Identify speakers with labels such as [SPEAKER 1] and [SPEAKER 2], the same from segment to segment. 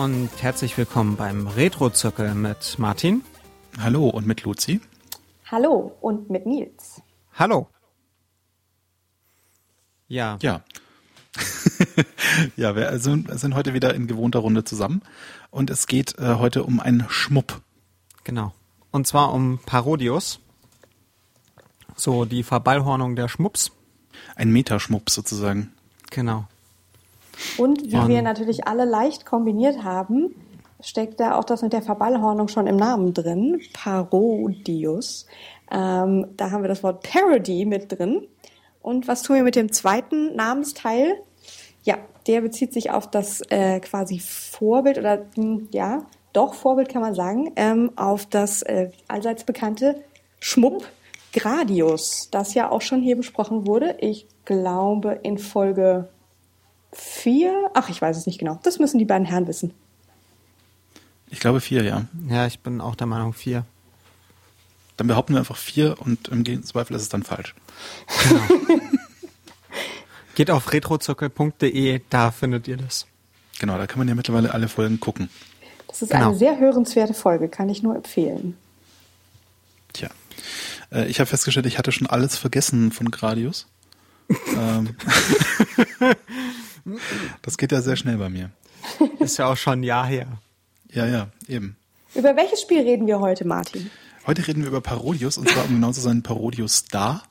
[SPEAKER 1] Und herzlich willkommen beim Retro-Zirkel mit Martin.
[SPEAKER 2] Hallo und mit Luzi.
[SPEAKER 3] Hallo und mit Nils.
[SPEAKER 1] Hallo. Ja.
[SPEAKER 2] Ja. ja, wir sind, sind heute wieder in gewohnter Runde zusammen und es geht äh, heute um einen Schmupp.
[SPEAKER 1] Genau. Und zwar um Parodius. So die Verballhornung der Schmups.
[SPEAKER 2] Ein Metaschmupp sozusagen.
[SPEAKER 1] Genau.
[SPEAKER 3] Und wie
[SPEAKER 1] Ja.
[SPEAKER 3] wir natürlich alle leicht kombiniert haben, steckt da auch das mit der Verballhornung schon im Namen drin. Parodius. Ähm, da haben wir das Wort Parody mit drin. Und was tun wir mit dem zweiten Namensteil? Ja, der bezieht sich auf das äh, quasi Vorbild oder hm, ja, doch Vorbild kann man sagen, ähm, auf das äh, allseits bekannte Schmupp Gradius, das ja auch schon hier besprochen wurde. Ich glaube in Folge vier. Ach, ich weiß es nicht genau. Das müssen die beiden Herren wissen.
[SPEAKER 2] Ich glaube vier, ja.
[SPEAKER 1] Ja, ich bin auch der Meinung vier.
[SPEAKER 2] Dann behaupten wir einfach vier und im Zweifel ist es dann falsch.
[SPEAKER 1] Geht auf retrozirkel.de, da findet ihr das.
[SPEAKER 2] Genau, da kann man ja mittlerweile alle Folgen gucken.
[SPEAKER 3] Das ist
[SPEAKER 1] Genau.
[SPEAKER 3] eine sehr hörenswerte Folge, kann ich nur empfehlen.
[SPEAKER 2] Tja. Äh, ich habe festgestellt, ich hatte schon alles vergessen von Gradius. ähm, das geht ja sehr schnell bei mir.
[SPEAKER 1] Ist ja auch schon ein Jahr her.
[SPEAKER 2] Ja, ja, eben.
[SPEAKER 3] Über welches Spiel reden wir heute, Martin?
[SPEAKER 2] Heute reden wir über Parodius und zwar um genau zu sein Parodius Star.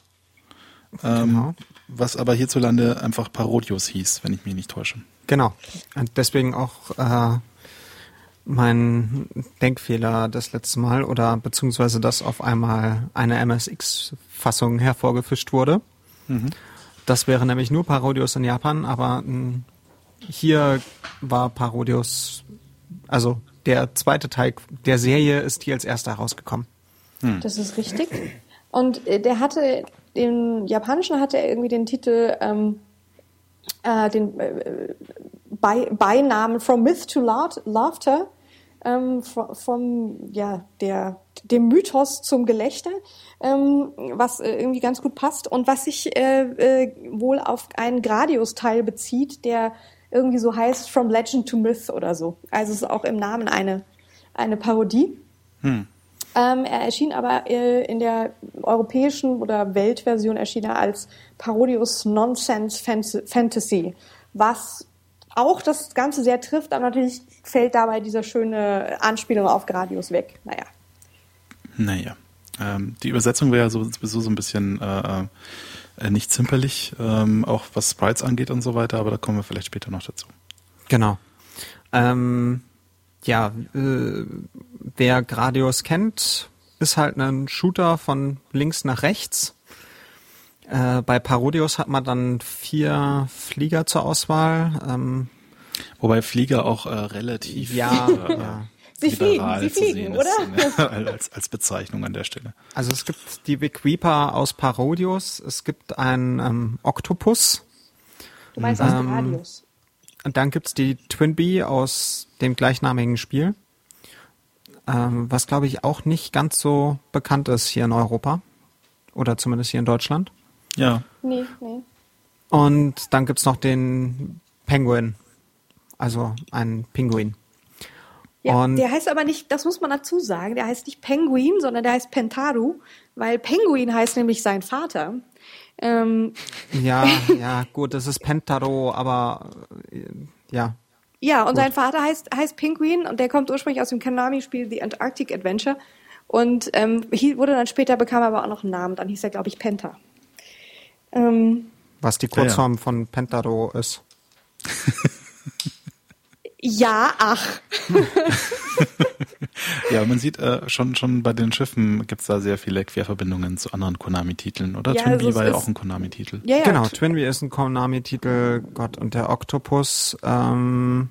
[SPEAKER 2] Ähm,
[SPEAKER 1] Genau.
[SPEAKER 2] Was aber hierzulande einfach Parodius hieß, wenn ich mich nicht täusche.
[SPEAKER 1] Genau. Und deswegen auch äh, mein Denkfehler das letzte Mal oder beziehungsweise dass auf einmal eine MSX-Fassung hervorgefischt wurde. Das wäre nämlich nur Parodius in Japan, aber mh, hier war Parodius, also der zweite Teil der Serie ist hier als erster herausgekommen.
[SPEAKER 3] Das ist richtig. Und äh, der hatte, im Japanischen hatte er irgendwie den Titel, ähm, äh, den äh, Bei Beinamen From Myth to Laughter, ähm, vom, ja, der, dem Mythos zum Gelächter, ähm, was äh, irgendwie ganz gut passt und was sich äh, äh, wohl auf einen Gradius-Teil bezieht, der irgendwie so heißt From Legend to Myth oder so. Also es ist auch im Namen eine, eine Parodie. Ähm, er erschien aber äh, in der europäischen oder Weltversion erschien er als Parodius Nonsense Fan- Fantasy, was auch das Ganze sehr trifft, aber natürlich fällt dabei diese schöne Anspielung auf Gradius weg. Naja.
[SPEAKER 2] Naja. Ähm, die Übersetzung wäre ja so- sowieso so ein bisschen äh, äh, nicht zimperlich, ähm, auch was Sprites angeht und so weiter, aber da kommen wir vielleicht später noch dazu.
[SPEAKER 1] Genau. Ähm, ja, äh, wer Gradius kennt, ist halt ein Shooter von links nach rechts. Äh, bei Parodius hat man dann vier Flieger zur Auswahl. Ähm,
[SPEAKER 2] Wobei Flieger auch äh, relativ
[SPEAKER 1] ja,
[SPEAKER 2] äh,
[SPEAKER 1] ja.
[SPEAKER 3] Sie fliegen,
[SPEAKER 2] liberal
[SPEAKER 3] sie
[SPEAKER 2] zu
[SPEAKER 3] fliegen,
[SPEAKER 2] sehen
[SPEAKER 3] oder?
[SPEAKER 2] Ist, ne? als, als Bezeichnung an der Stelle.
[SPEAKER 1] Also es gibt die Big Reaper aus Parodius, es gibt einen ähm, Oktopus
[SPEAKER 3] Du meinst aus
[SPEAKER 1] Ähm,
[SPEAKER 3] Gradius.
[SPEAKER 1] und dann gibt's die Twin Bee aus dem gleichnamigen Spiel, ähm, was glaube ich auch nicht ganz so bekannt ist hier in Europa oder zumindest hier in Deutschland.
[SPEAKER 2] Ja,
[SPEAKER 3] Nee, nee.
[SPEAKER 1] Und dann gibt's noch den Penguin, also einen Pinguin.
[SPEAKER 3] Ja,
[SPEAKER 1] Und-
[SPEAKER 3] der heißt aber nicht, das muss man dazu sagen, der heißt nicht Penguin, sondern der heißt Pentaru, weil Penguin heißt nämlich sein Vater. Ähm,
[SPEAKER 1] Ja, ja, gut, das ist Pentaro, aber äh, ja,
[SPEAKER 3] Ja, und sein Vater heißt, heißt Penguin und der kommt ursprünglich aus dem Konami-Spiel The Antarctic Adventure und ähm, wurde dann später, bekam aber auch noch einen Namen, dann hieß er, glaube ich, Penta. Ähm,
[SPEAKER 1] was die
[SPEAKER 2] Ja, ja.
[SPEAKER 1] Kurzform von Pentaro ist.
[SPEAKER 3] ja, ach.
[SPEAKER 2] ja, man sieht äh, schon schon bei den Schiffen gibt's da sehr viele Querverbindungen zu anderen Konami-Titeln, oder?
[SPEAKER 3] Ja,
[SPEAKER 2] Twin
[SPEAKER 3] also
[SPEAKER 2] Bee
[SPEAKER 3] es
[SPEAKER 2] war ja auch ein Konami-Titel.
[SPEAKER 3] Ja, ja.
[SPEAKER 1] genau, Twinbee ist ein Konami-Titel, Gott und der Oktopus. Ähm,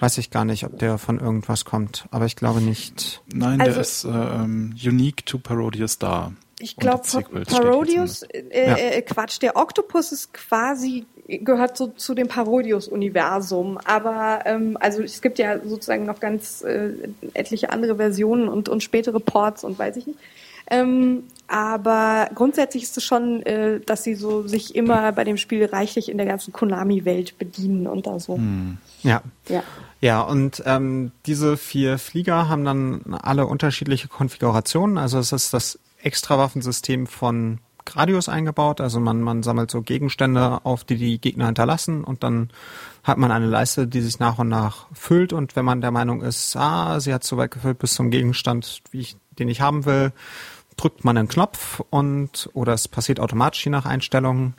[SPEAKER 1] weiß ich gar nicht, ob der von irgendwas kommt, aber ich glaube nicht.
[SPEAKER 2] Nein,
[SPEAKER 3] Also-
[SPEAKER 2] der ist äh, ähm, unique to Parodius Star.
[SPEAKER 3] Ich glaube, Parodius,
[SPEAKER 2] zumindest.
[SPEAKER 3] äh,
[SPEAKER 1] Ja.
[SPEAKER 3] äh, Quatsch, der Oktopus ist quasi gehört so zu dem Parodius-Universum. Aber ähm, also es gibt ja sozusagen noch ganz äh, etliche andere Versionen und, und spätere Ports und weiß ich nicht. Ähm, aber grundsätzlich ist es schon, äh, dass sie so sich immer bei dem Spiel reichlich in der ganzen Konami-Welt bedienen und da so.
[SPEAKER 1] Hm. Ja.
[SPEAKER 3] Ja.
[SPEAKER 1] Ja, und ähm, diese vier Flieger haben dann alle unterschiedliche Konfigurationen. Also es ist das Extrawaffensystem von Gradius eingebaut. Also man, man sammelt so Gegenstände auf, die die Gegner hinterlassen und dann hat man eine Leiste, die sich nach und nach füllt und wenn man der Meinung ist, ah, sie hat so weit gefüllt bis zum Gegenstand, wie ich, den ich haben will, drückt man einen Knopf und oder es passiert automatisch je nach Einstellungen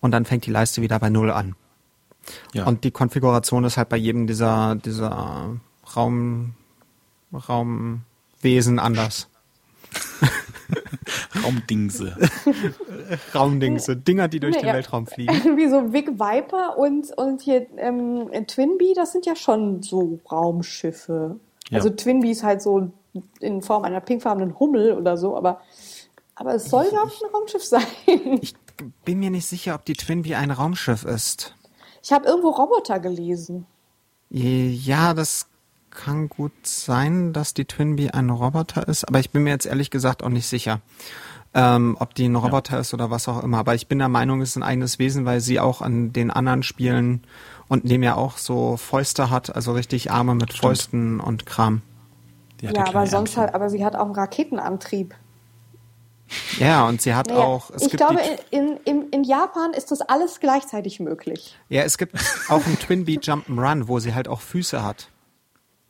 [SPEAKER 1] und dann fängt die Leiste wieder bei Null an.
[SPEAKER 2] Ja.
[SPEAKER 1] Und die Konfiguration ist halt bei jedem dieser, dieser Raum, Raumwesen anders.
[SPEAKER 2] Raumdingse.
[SPEAKER 1] Raumdingse, Dinger, die durch
[SPEAKER 3] Nee,
[SPEAKER 1] den
[SPEAKER 3] ja.
[SPEAKER 1] Weltraum fliegen.
[SPEAKER 3] Wie so Vic Viper und, und hier ähm, Twinbee, das sind ja schon so Raumschiffe.
[SPEAKER 2] Ja.
[SPEAKER 3] Also Twinbee ist halt so in Form einer pinkfarbenen Hummel oder so, aber, aber es soll, glaube ich, ein Raumschiff sein.
[SPEAKER 1] Ich bin mir nicht sicher, ob die Twinbee ein Raumschiff ist.
[SPEAKER 3] Ich habe irgendwo Roboter gelesen.
[SPEAKER 1] Ja, das kann gut sein, dass die Twinbee ein Roboter ist, aber ich bin mir jetzt ehrlich gesagt auch nicht sicher, ähm, ob die ein Roboter ist oder was auch immer. Aber ich bin der Meinung, es ist ein eigenes Wesen, weil sie auch an den anderen Spielen und dem ja auch so Fäuste hat, also richtig Arme mit Fäusten und Kram.
[SPEAKER 3] Ja, aber sonst halt, aber sie hat auch einen Raketenantrieb.
[SPEAKER 1] Ja, und sie hat
[SPEAKER 3] Naja,
[SPEAKER 1] auch. Es
[SPEAKER 3] ich
[SPEAKER 1] gibt
[SPEAKER 3] glaube, in, in, in Japan ist das alles gleichzeitig möglich.
[SPEAKER 1] ja, es gibt auch ein Twinbee Jump'n'Run, wo sie halt auch Füße hat.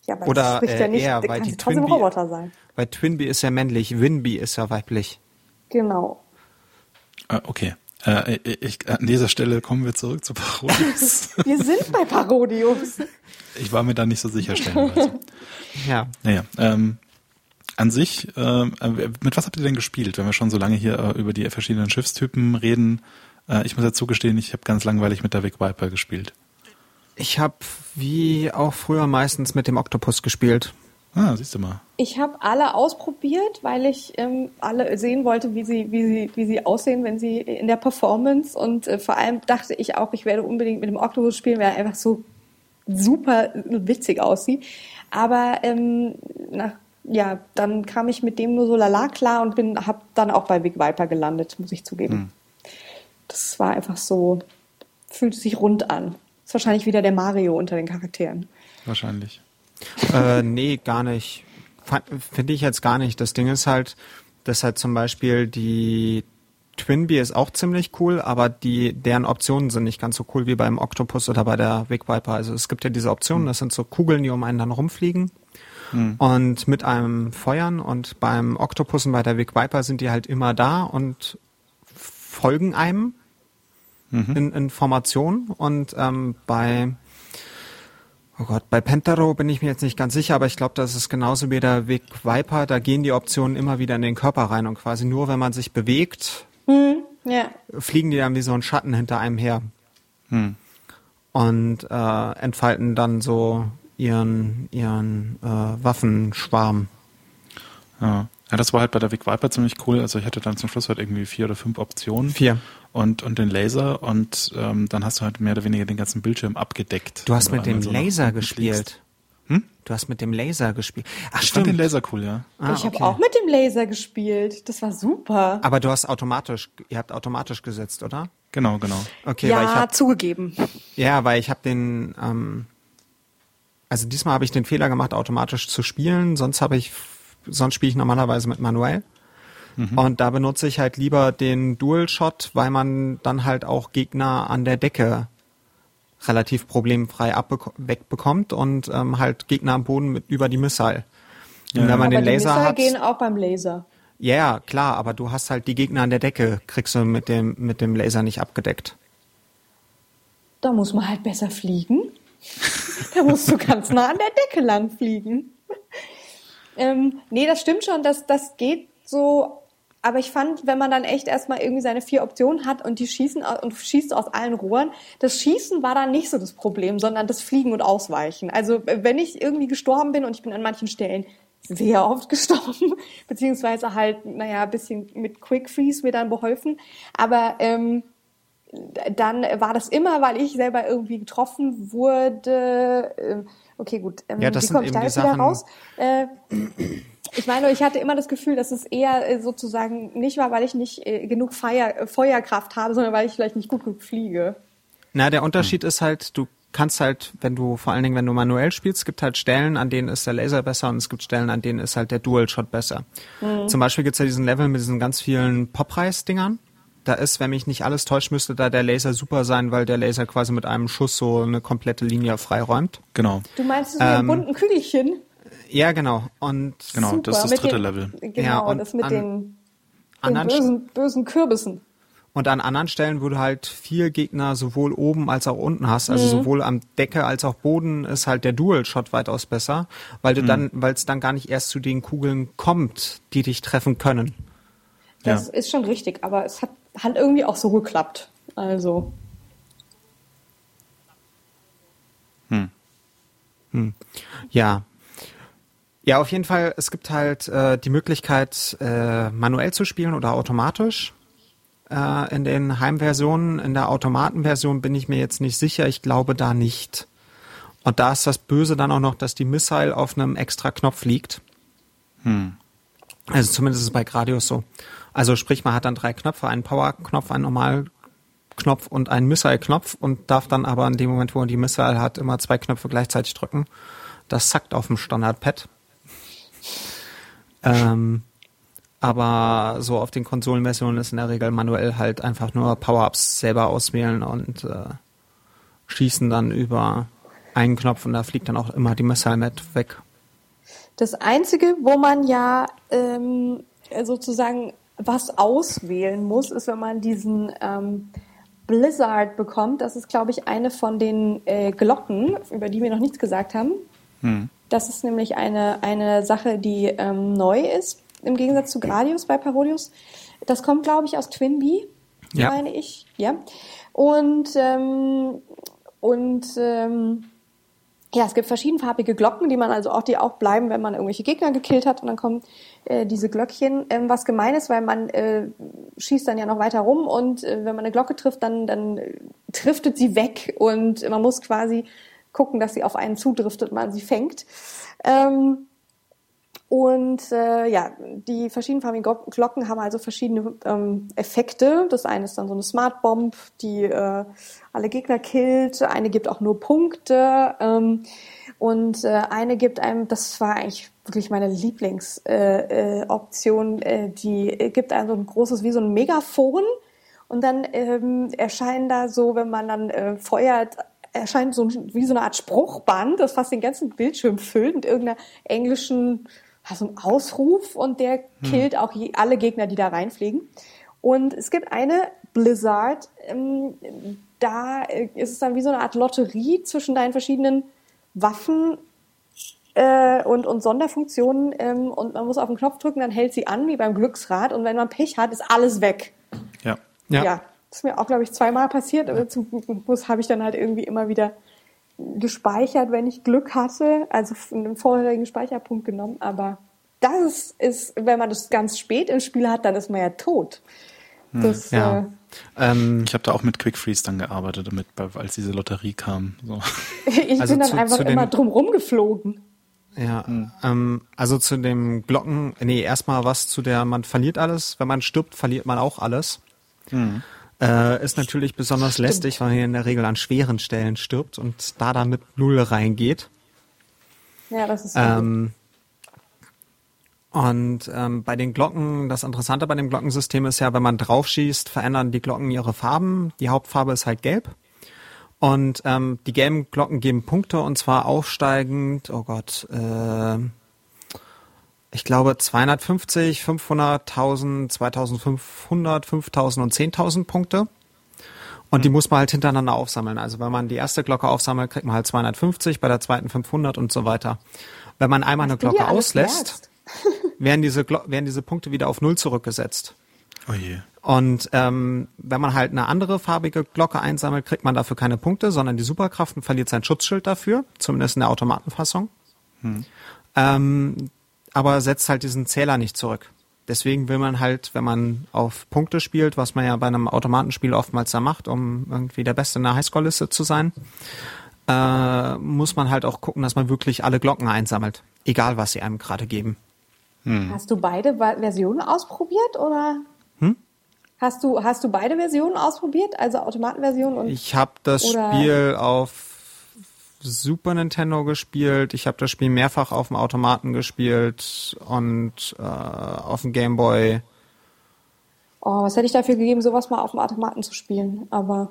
[SPEAKER 3] Ja, aber
[SPEAKER 1] Oder,
[SPEAKER 3] das spricht ja
[SPEAKER 1] äh,
[SPEAKER 3] nicht,
[SPEAKER 1] eher,
[SPEAKER 3] da
[SPEAKER 1] weil
[SPEAKER 3] kann
[SPEAKER 1] die Twinbee-
[SPEAKER 3] Roboter sein.
[SPEAKER 1] Weil Twinbee ist ja männlich, Winbee ist ja weiblich.
[SPEAKER 3] Genau.
[SPEAKER 2] Äh, okay. Äh, ich, an dieser Stelle kommen wir zurück zu Parodius.
[SPEAKER 3] Wir sind bei Parodius.
[SPEAKER 2] ich war mir da nicht so sicher stellenweise.
[SPEAKER 1] Ja.
[SPEAKER 2] Naja, ähm, an sich, ähm, äh, mit was habt ihr denn gespielt, wenn wir schon so lange hier äh, über die verschiedenen Schiffstypen reden? Äh, ich muss ja zugestehen, ich habe ganz langweilig mit der Vic Viper gespielt.
[SPEAKER 1] Ich habe wie auch früher meistens mit dem Oktopus gespielt.
[SPEAKER 2] Ah, siehst du mal.
[SPEAKER 3] Ich habe alle ausprobiert, weil ich ähm, alle sehen wollte, wie sie, wie, sie, wie sie aussehen, wenn sie in der Performance. Und äh, vor allem dachte ich auch, ich werde unbedingt mit dem Octopus spielen, weil er einfach so super witzig aussieht. Aber ähm, nach, ja, dann kam ich mit dem nur so lala klar und bin, habe dann auch bei Big Viper gelandet, muss ich zugeben. Das war einfach so, fühlte sich rund an. Ist wahrscheinlich wieder der Mario unter den Charakteren.
[SPEAKER 2] Wahrscheinlich.
[SPEAKER 1] äh, nee, gar nicht. Finde ich jetzt gar nicht. Das Ding ist halt, dass halt zum Beispiel die Twinbee ist auch ziemlich cool, aber die, deren Optionen sind nicht ganz so cool wie beim Octopus oder bei der Big Viper. Also es gibt ja diese Optionen, das sind so Kugeln, die um einen dann rumfliegen. Und mit einem Feuern und beim Octopus und bei der Big Viper sind die halt immer da und folgen einem in, in Formation. Und ähm, bei Oh Gott, bei Pentaro bin ich mir jetzt nicht ganz sicher, aber ich glaube, das ist genauso wie der Weg Viper. Da gehen die Optionen immer wieder in den Körper rein und quasi nur, wenn man sich bewegt,
[SPEAKER 3] Ja.
[SPEAKER 1] fliegen die dann wie so ein Schatten hinter einem her
[SPEAKER 2] Hm.
[SPEAKER 1] und äh, entfalten dann so ihren ihren äh, Waffenschwarm.
[SPEAKER 2] Ja. ja, das war halt bei der Vic Viper ziemlich cool. Also ich hatte dann zum Schluss halt irgendwie vier oder fünf Optionen.
[SPEAKER 1] Vier.
[SPEAKER 2] Und, und den Laser und ähm, dann hast du halt mehr oder weniger den ganzen Bildschirm abgedeckt.
[SPEAKER 1] Du hast mit dem
[SPEAKER 2] so
[SPEAKER 1] Laser gespielt.
[SPEAKER 2] Hm?
[SPEAKER 1] Du hast mit dem Laser gespielt. Ach
[SPEAKER 2] Ich fand den
[SPEAKER 1] stimmt.
[SPEAKER 2] Laser cool, ja.
[SPEAKER 1] Ah,
[SPEAKER 3] ich habe
[SPEAKER 1] okay.
[SPEAKER 3] auch mit dem Laser gespielt. Das war super.
[SPEAKER 1] Aber du hast automatisch, ihr habt automatisch gesetzt, oder?
[SPEAKER 2] Genau, genau.
[SPEAKER 1] Okay,
[SPEAKER 3] ja,
[SPEAKER 1] weil ich hab,
[SPEAKER 3] zugegeben.
[SPEAKER 1] Ja, weil ich habe den, ähm, also diesmal habe ich den Fehler gemacht, automatisch zu spielen. Sonst habe ich, sonst spiele ich normalerweise mit manuell. Und da benutze ich halt lieber den Dual Shot, weil man dann halt auch Gegner an der Decke relativ problemfrei wegbekommt und ähm, halt Gegner am Boden mit über die Missile. Und
[SPEAKER 2] Ja.
[SPEAKER 1] wenn man
[SPEAKER 3] Aber
[SPEAKER 1] den
[SPEAKER 3] die
[SPEAKER 1] Laser
[SPEAKER 3] Missile
[SPEAKER 1] hat,
[SPEAKER 3] gehen auch beim Laser.
[SPEAKER 1] ja, ja, klar, aber du hast halt die Gegner an der Decke, kriegst du mit dem mit dem Laser nicht abgedeckt.
[SPEAKER 3] Da muss man halt besser fliegen. da musst du ganz nah an der Decke lang fliegen. ähm, nee, das stimmt schon, das, das geht so. Aber ich fand, wenn man dann echt erstmal irgendwie seine vier Optionen hat und die schießen und schießt aus allen Rohren, das Schießen war dann nicht so das Problem, sondern das Fliegen und Ausweichen. Also wenn ich irgendwie gestorben bin und ich bin an manchen Stellen sehr oft gestorben, beziehungsweise halt, naja, ein bisschen mit Quick Freeze mir dann beholfen. Aber ähm, dann war das immer, weil ich selber irgendwie getroffen wurde. Ähm, okay, gut.
[SPEAKER 1] Ähm, ja, das wie komme ich da jetzt wieder raus?
[SPEAKER 3] Äh, ich meine, ich hatte immer das Gefühl, dass es eher äh, sozusagen nicht war, weil ich nicht äh, genug Feier, Feuerkraft habe, sondern weil ich vielleicht nicht gut genug fliege.
[SPEAKER 1] Na, der Unterschied ist halt, du kannst halt, wenn du, vor allen Dingen, wenn du manuell spielst, es gibt halt Stellen, an denen ist der Laser besser und es gibt Stellen, an denen ist halt der Dual-Shot besser. Mhm. Zum Beispiel gibt's ja diesen Level mit diesen ganz vielen Pop-Reis-Dingern. Da ist, wenn mich nicht alles täuscht, müsste da der Laser super sein, weil der Laser quasi mit einem Schuss so eine komplette Linie freiräumt.
[SPEAKER 2] Genau.
[SPEAKER 3] Du meinst so ähm, bunten Kügelchen?
[SPEAKER 1] Ja, genau. Und
[SPEAKER 2] genau, super, das ist das dritte den, Level.
[SPEAKER 3] Genau, ja, und das mit an, den, den bösen, bösen Kürbissen.
[SPEAKER 1] Und an anderen Stellen, wo du halt vier Gegner sowohl oben als auch unten hast, also mhm. sowohl am Decke als auch Boden, ist halt der Dual-Shot weitaus besser, weil du mhm. dann, weil es dann gar nicht erst zu den Kugeln kommt, die dich treffen können.
[SPEAKER 3] Das ja. ist schon richtig, aber es hat, hat irgendwie auch so geklappt. Also.
[SPEAKER 1] Hm. Hm. Ja. Ja, auf jeden Fall, es gibt halt äh, die Möglichkeit, äh, manuell zu spielen oder automatisch äh, in den Heimversionen. In der Automatenversion bin ich mir jetzt nicht sicher. Ich glaube da nicht. Und da ist das Böse dann auch noch, dass die Missile auf einem extra Knopf liegt. Hm. Also zumindest ist es bei Gradius so. Also sprich, man hat dann drei Knöpfe, einen Power-Knopf, einen Normal-Knopf und einen Missile-Knopf und darf dann aber in dem Moment, wo man die Missile hat, immer zwei Knöpfe gleichzeitig drücken. Das zackt auf dem Standard-Pad. Ähm, aber so auf den Konsolenversionen ist in der Regel manuell halt einfach nur Power-Ups selber auswählen und äh, schießen dann über einen Knopf und da fliegt dann auch immer die Missile mit weg.
[SPEAKER 3] Das Einzige, wo man ja ähm, sozusagen was auswählen muss, ist, wenn man diesen ähm, Blizzard bekommt. Das ist, glaube ich, eine von den äh, Glocken, über die wir noch nichts gesagt haben. Hm. Das ist nämlich eine, eine Sache, die ähm, neu ist im Gegensatz zu Gradius bei Parodius. Das kommt, glaube ich, aus Twinbee, ja. meine ich. Ja. Und, ähm, und ähm, ja, es gibt verschiedenfarbige Glocken, die man also auch, die auch bleiben, wenn man irgendwelche Gegner gekillt hat. Und dann kommen äh, diese Glöckchen, ähm, was gemein ist, weil man äh, schießt dann ja noch weiter rum und äh, wenn man eine Glocke trifft, dann, dann äh, driftet sie weg und man muss quasi gucken, dass sie auf einen zudriftet und man sie fängt. Ähm, und äh, ja, die verschiedenfarbigen Glocken haben also verschiedene ähm, Effekte. Das eine ist dann so eine Smart Bomb, die äh, alle Gegner killt. Eine gibt auch nur Punkte. Ähm, und äh, eine gibt einem, das war eigentlich wirklich meine Lieblingsoption, äh, äh, äh, die gibt einem so ein großes, wie so ein Megafon. Und dann ähm, erscheinen da so, wenn man dann äh, feuert, erscheint so wie so eine Art Spruchband, das fast den ganzen Bildschirm füllt mit irgendeiner englischen so ein Ausruf und der hm. killt auch je, alle Gegner, die da reinfliegen. Und es gibt eine Blizzard, ähm, da äh, ist es dann wie so eine Art Lotterie zwischen deinen verschiedenen Waffen äh, und, und Sonderfunktionen ähm, und man muss auf den Knopf drücken, dann hält sie an, wie beim Glücksrad und wenn man Pech hat, ist alles weg.
[SPEAKER 2] Ja.
[SPEAKER 3] Ja. ja das ist mir auch, glaube ich, zweimal passiert, aber zum Glück habe ich dann halt irgendwie immer wieder gespeichert, wenn ich Glück hatte, also einen vorherigen Speicherpunkt genommen, aber das ist, wenn man das ganz spät im Spiel hat, dann ist man ja tot.
[SPEAKER 2] Hm. Das, ja. Äh, ähm, ich habe da auch mit Quick Freeze dann gearbeitet, damit, als diese Lotterie kam. So.
[SPEAKER 3] ich also bin dann zu, einfach zu immer drum geflogen.
[SPEAKER 1] Ja, hm. ähm, also zu dem Glocken, nee, erstmal was zu der, man verliert alles, wenn man stirbt, verliert man auch alles. Hm. Äh, ist natürlich besonders Stimmt. lästig, weil man hier in der Regel an schweren Stellen stirbt und da dann mit Null reingeht.
[SPEAKER 3] Ja, das ist
[SPEAKER 1] ähm, und ähm, bei den Glocken, das Interessante bei dem Glockensystem ist ja, wenn man draufschießt, verändern die Glocken ihre Farben. Die Hauptfarbe ist halt gelb. Und ähm, die gelben Glocken geben Punkte und zwar aufsteigend, oh Gott, äh, ich glaube 250, 500, 1000, 2500, 5000 und 10.000 Punkte. Und mhm. die muss man halt hintereinander aufsammeln. Also wenn man die erste Glocke aufsammelt, kriegt man halt 250, bei der zweiten 500 und so weiter. Wenn man einmal Was eine Glocke auslässt, werden diese, werden diese Punkte wieder auf Null zurückgesetzt.
[SPEAKER 2] Oh je.
[SPEAKER 1] Und ähm, wenn man halt eine andere farbige Glocke einsammelt, kriegt man dafür keine Punkte, sondern die Superkraft und verliert sein Schutzschild dafür, zumindest in der Automatenfassung. Hm. Ähm, aber setzt halt diesen Zähler nicht zurück. deswegen will man halt, wenn man auf Punkte spielt, was man ja bei einem Automatenspiel oftmals da macht, um irgendwie der Beste in der Highscore-Liste zu sein, äh, muss man halt auch gucken, dass man wirklich alle Glocken einsammelt. Egal, was sie einem gerade geben.
[SPEAKER 3] Hast du beide Versionen ausprobiert oder? Hast du, hast du beide Versionen ausprobiert? Also Automatenversion und
[SPEAKER 1] Ich habe das
[SPEAKER 3] Oder-
[SPEAKER 1] Spiel auf Super Nintendo gespielt. Ich habe das Spiel mehrfach auf dem Automaten gespielt und äh, auf dem Game Boy.
[SPEAKER 3] oh, was hätte ich dafür gegeben, sowas mal auf dem Automaten zu spielen? Aber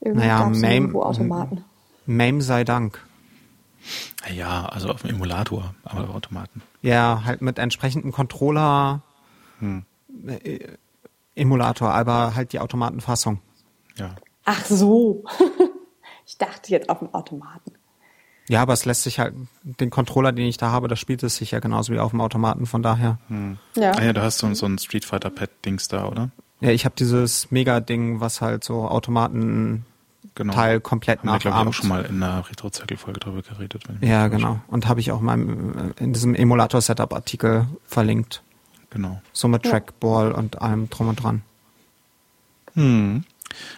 [SPEAKER 3] irgendwie
[SPEAKER 1] Naja,
[SPEAKER 3] gab es
[SPEAKER 1] Mame-
[SPEAKER 3] nirgendwo Automaten.
[SPEAKER 1] Mame sei Dank.
[SPEAKER 2] Ja, also auf dem Emulator, aber auf Automaten.
[SPEAKER 1] Ja, halt mit entsprechendem Controller, äh, Emulator, aber halt die Automatenfassung.
[SPEAKER 2] Ja.
[SPEAKER 3] Ach so. ich dachte jetzt auf dem Automaten.
[SPEAKER 1] Ja, aber es lässt sich halt, den Controller, den ich da habe, das spielt es sich ja genauso wie auf dem Automaten, von daher.
[SPEAKER 3] Ja.
[SPEAKER 2] Ah ja, du hast so, so ein Street Fighter Pad-Dings da, oder?
[SPEAKER 1] Ja, ich habe dieses Mega-Ding, was halt so Automaten
[SPEAKER 2] Genau.
[SPEAKER 1] Teil komplett
[SPEAKER 2] Haben wir, glaube ich,
[SPEAKER 1] nachahmt.
[SPEAKER 2] auch schon mal in einer Retro-Zirkel-Folge drüber geredet.
[SPEAKER 1] Ja, genau. Und habe ich auch mal in diesem Emulator-Setup-Artikel verlinkt.
[SPEAKER 2] Genau.
[SPEAKER 1] So mit Trackball und allem drum und dran.
[SPEAKER 2] Hm.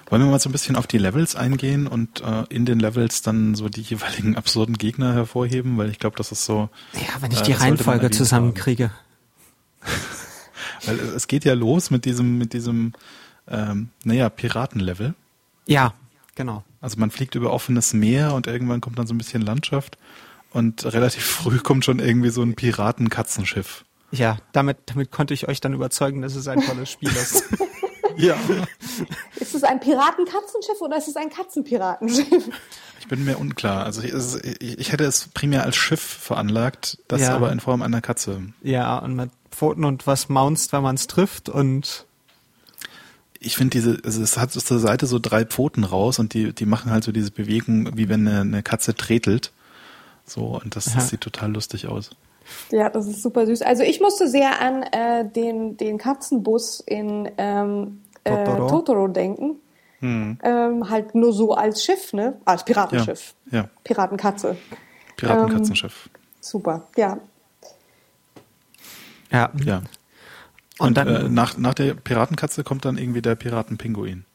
[SPEAKER 2] Wollen wir mal so ein bisschen auf die Levels eingehen und äh, in den Levels dann so die jeweiligen absurden Gegner hervorheben, weil ich glaube, das ist so.
[SPEAKER 1] Ja, wenn ich
[SPEAKER 2] Äh,
[SPEAKER 1] die Reihenfolge zusammenkriege.
[SPEAKER 2] Weil es geht ja los mit diesem, mit diesem, ähm, naja, Piratenlevel.
[SPEAKER 1] Ja, genau.
[SPEAKER 2] Also man fliegt über offenes Meer und irgendwann kommt dann so ein bisschen Landschaft und relativ früh kommt schon irgendwie so ein Piratenkatzenschiff.
[SPEAKER 1] Ja, damit, damit konnte ich euch dann überzeugen, dass es ein tolles Spiel ist.
[SPEAKER 2] Ja.
[SPEAKER 3] Ist es ein Piratenkatzenschiff oder ist es ein Katzenpiratenschiff?
[SPEAKER 2] Ich bin mir unklar. Also ich, ich hätte es primär als Schiff veranlagt, das
[SPEAKER 1] Ja.
[SPEAKER 2] aber in Form einer Katze.
[SPEAKER 1] ja, und mit Pfoten und was maunzt, wenn man es trifft und
[SPEAKER 2] Ich finde diese, also es hat aus der Seite so drei Pfoten raus und die, die machen halt so diese Bewegung, wie wenn eine, eine Katze tretelt. So, und das,
[SPEAKER 1] Ja.
[SPEAKER 2] das sieht total lustig aus.
[SPEAKER 3] Ja, das ist super süß. Also ich musste sehr an äh, den, den Katzenbus in ähm, äh,
[SPEAKER 1] Totoro.
[SPEAKER 3] Totoro denken. Ähm, halt nur so als Schiff, ne? Als Piratenschiff.
[SPEAKER 2] Ja, ja.
[SPEAKER 3] Piratenkatze.
[SPEAKER 2] Piratenkatzenschiff.
[SPEAKER 3] Super, ja.
[SPEAKER 1] ja.
[SPEAKER 2] ja.
[SPEAKER 1] Und,
[SPEAKER 2] Und,
[SPEAKER 1] dann
[SPEAKER 2] äh, nach, nach der Piratenkatze kommt dann irgendwie der Piratenpinguin.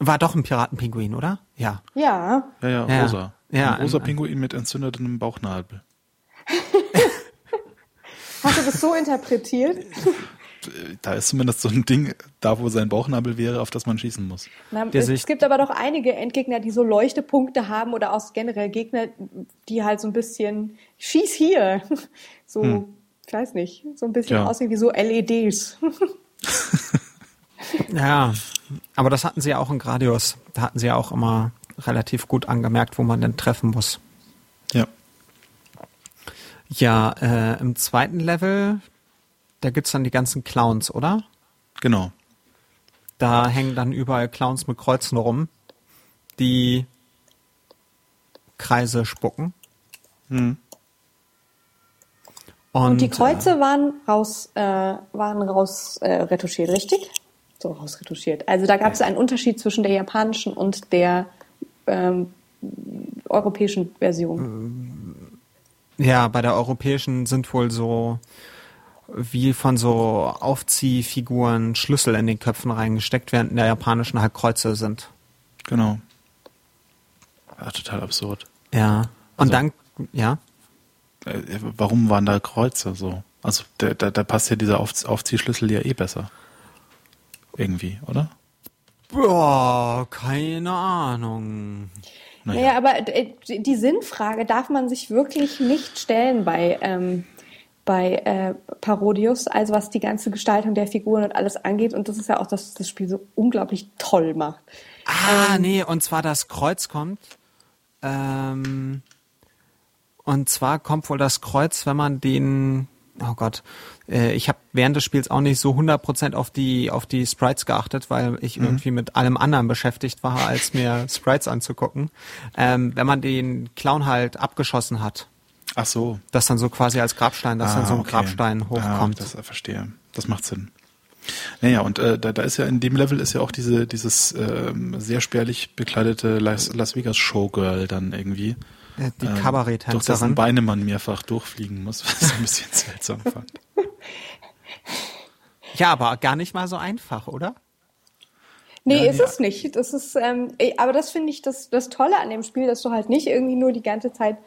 [SPEAKER 1] war doch ein Piratenpinguin, oder? Ja.
[SPEAKER 3] Ja,
[SPEAKER 2] Ja, ja,
[SPEAKER 1] Ja.
[SPEAKER 2] rosa.
[SPEAKER 1] Ja,
[SPEAKER 2] ein rosa
[SPEAKER 1] ein-
[SPEAKER 2] Pinguin mit entzündetem Bauchnabel.
[SPEAKER 3] hast du das so interpretiert?
[SPEAKER 2] Da ist zumindest so ein Ding, da wo sein Bauchnabel wäre, auf das man schießen muss.
[SPEAKER 3] Na,
[SPEAKER 1] Der
[SPEAKER 3] es
[SPEAKER 1] sich-
[SPEAKER 3] gibt aber doch einige Endgegner, die so Leuchtepunkte haben oder auch generell Gegner, die halt so ein bisschen schieß hier. So, ich weiß nicht, so ein bisschen
[SPEAKER 2] Ja.
[SPEAKER 3] aussehen wie so LEDs.
[SPEAKER 1] Ja, aber das hatten sie ja auch in Gradius. Da hatten sie ja auch immer relativ gut angemerkt, wo man denn treffen muss.
[SPEAKER 2] Ja.
[SPEAKER 1] Ja, äh, im zweiten Level, da gibt's dann die ganzen Clowns, oder?
[SPEAKER 2] Genau.
[SPEAKER 1] Da hängen dann überall Clowns mit Kreuzen rum, die Kreise spucken.
[SPEAKER 2] Hm.
[SPEAKER 1] Und,
[SPEAKER 3] Und die Kreuze waren raus, äh, waren raus äh, retuschiert, richtig? So rausretuschiert. Also da gab es einen Unterschied zwischen der japanischen und der ähm, europäischen Version.
[SPEAKER 1] Äh, ja, bei der europäischen sind wohl so wie von so Aufziehfiguren Schlüssel in den Köpfen reingesteckt, während in der japanischen halt Kreuze sind.
[SPEAKER 2] Genau. Ja, total absurd.
[SPEAKER 1] Ja. Und
[SPEAKER 2] Also-
[SPEAKER 1] dann, ja.
[SPEAKER 2] Äh, warum waren da Kreuze so? Also da, da, da passt ja dieser Auf, Aufziehschlüssel ja eh besser. Irgendwie, oder?
[SPEAKER 1] Boah, keine Ahnung.
[SPEAKER 2] Naja.
[SPEAKER 3] Naja, aber äh, die Sinnfrage darf man sich wirklich nicht stellen bei, ähm, bei äh, Parodius, also was die ganze Gestaltung der Figuren und alles angeht. Und das ist ja auch, dass das Spiel so unglaublich toll macht.
[SPEAKER 1] Ah, nee, und zwar das Kreuz kommt. Ähm, und zwar kommt wohl das Kreuz, wenn man den, oh Gott, äh, ich habe während des Spiels auch nicht so 100% auf die, auf die Sprites geachtet, weil ich irgendwie mit allem anderen beschäftigt war, als mir Sprites anzugucken. Ähm, wenn man den Clown halt abgeschossen hat,
[SPEAKER 2] Ach so.
[SPEAKER 1] das dann so quasi als Grabstein, dass dann so ein
[SPEAKER 2] Ah, okay.
[SPEAKER 1] Grabstein hochkommt.
[SPEAKER 2] Ah, das äh, verstehe. Das macht Sinn. Naja, und äh, da, da ist ja in dem Level ist ja auch diese dieses ähm, sehr spärlich bekleidete Las, Las Vegas Showgirl dann irgendwie.
[SPEAKER 1] Äh, die
[SPEAKER 2] ähm, Durch
[SPEAKER 1] Kabaretttänzerin.
[SPEAKER 2] dessen Beine man mehrfach durchfliegen muss, was ich ein bisschen seltsam fand.
[SPEAKER 1] Ja, aber gar nicht mal so einfach, oder?
[SPEAKER 3] Nee,
[SPEAKER 2] Ja,
[SPEAKER 3] ist
[SPEAKER 2] nee.
[SPEAKER 3] es nicht. Das ist, ähm, aber das finde ich das, das Tolle an dem Spiel, dass du halt nicht irgendwie nur die ganze Zeit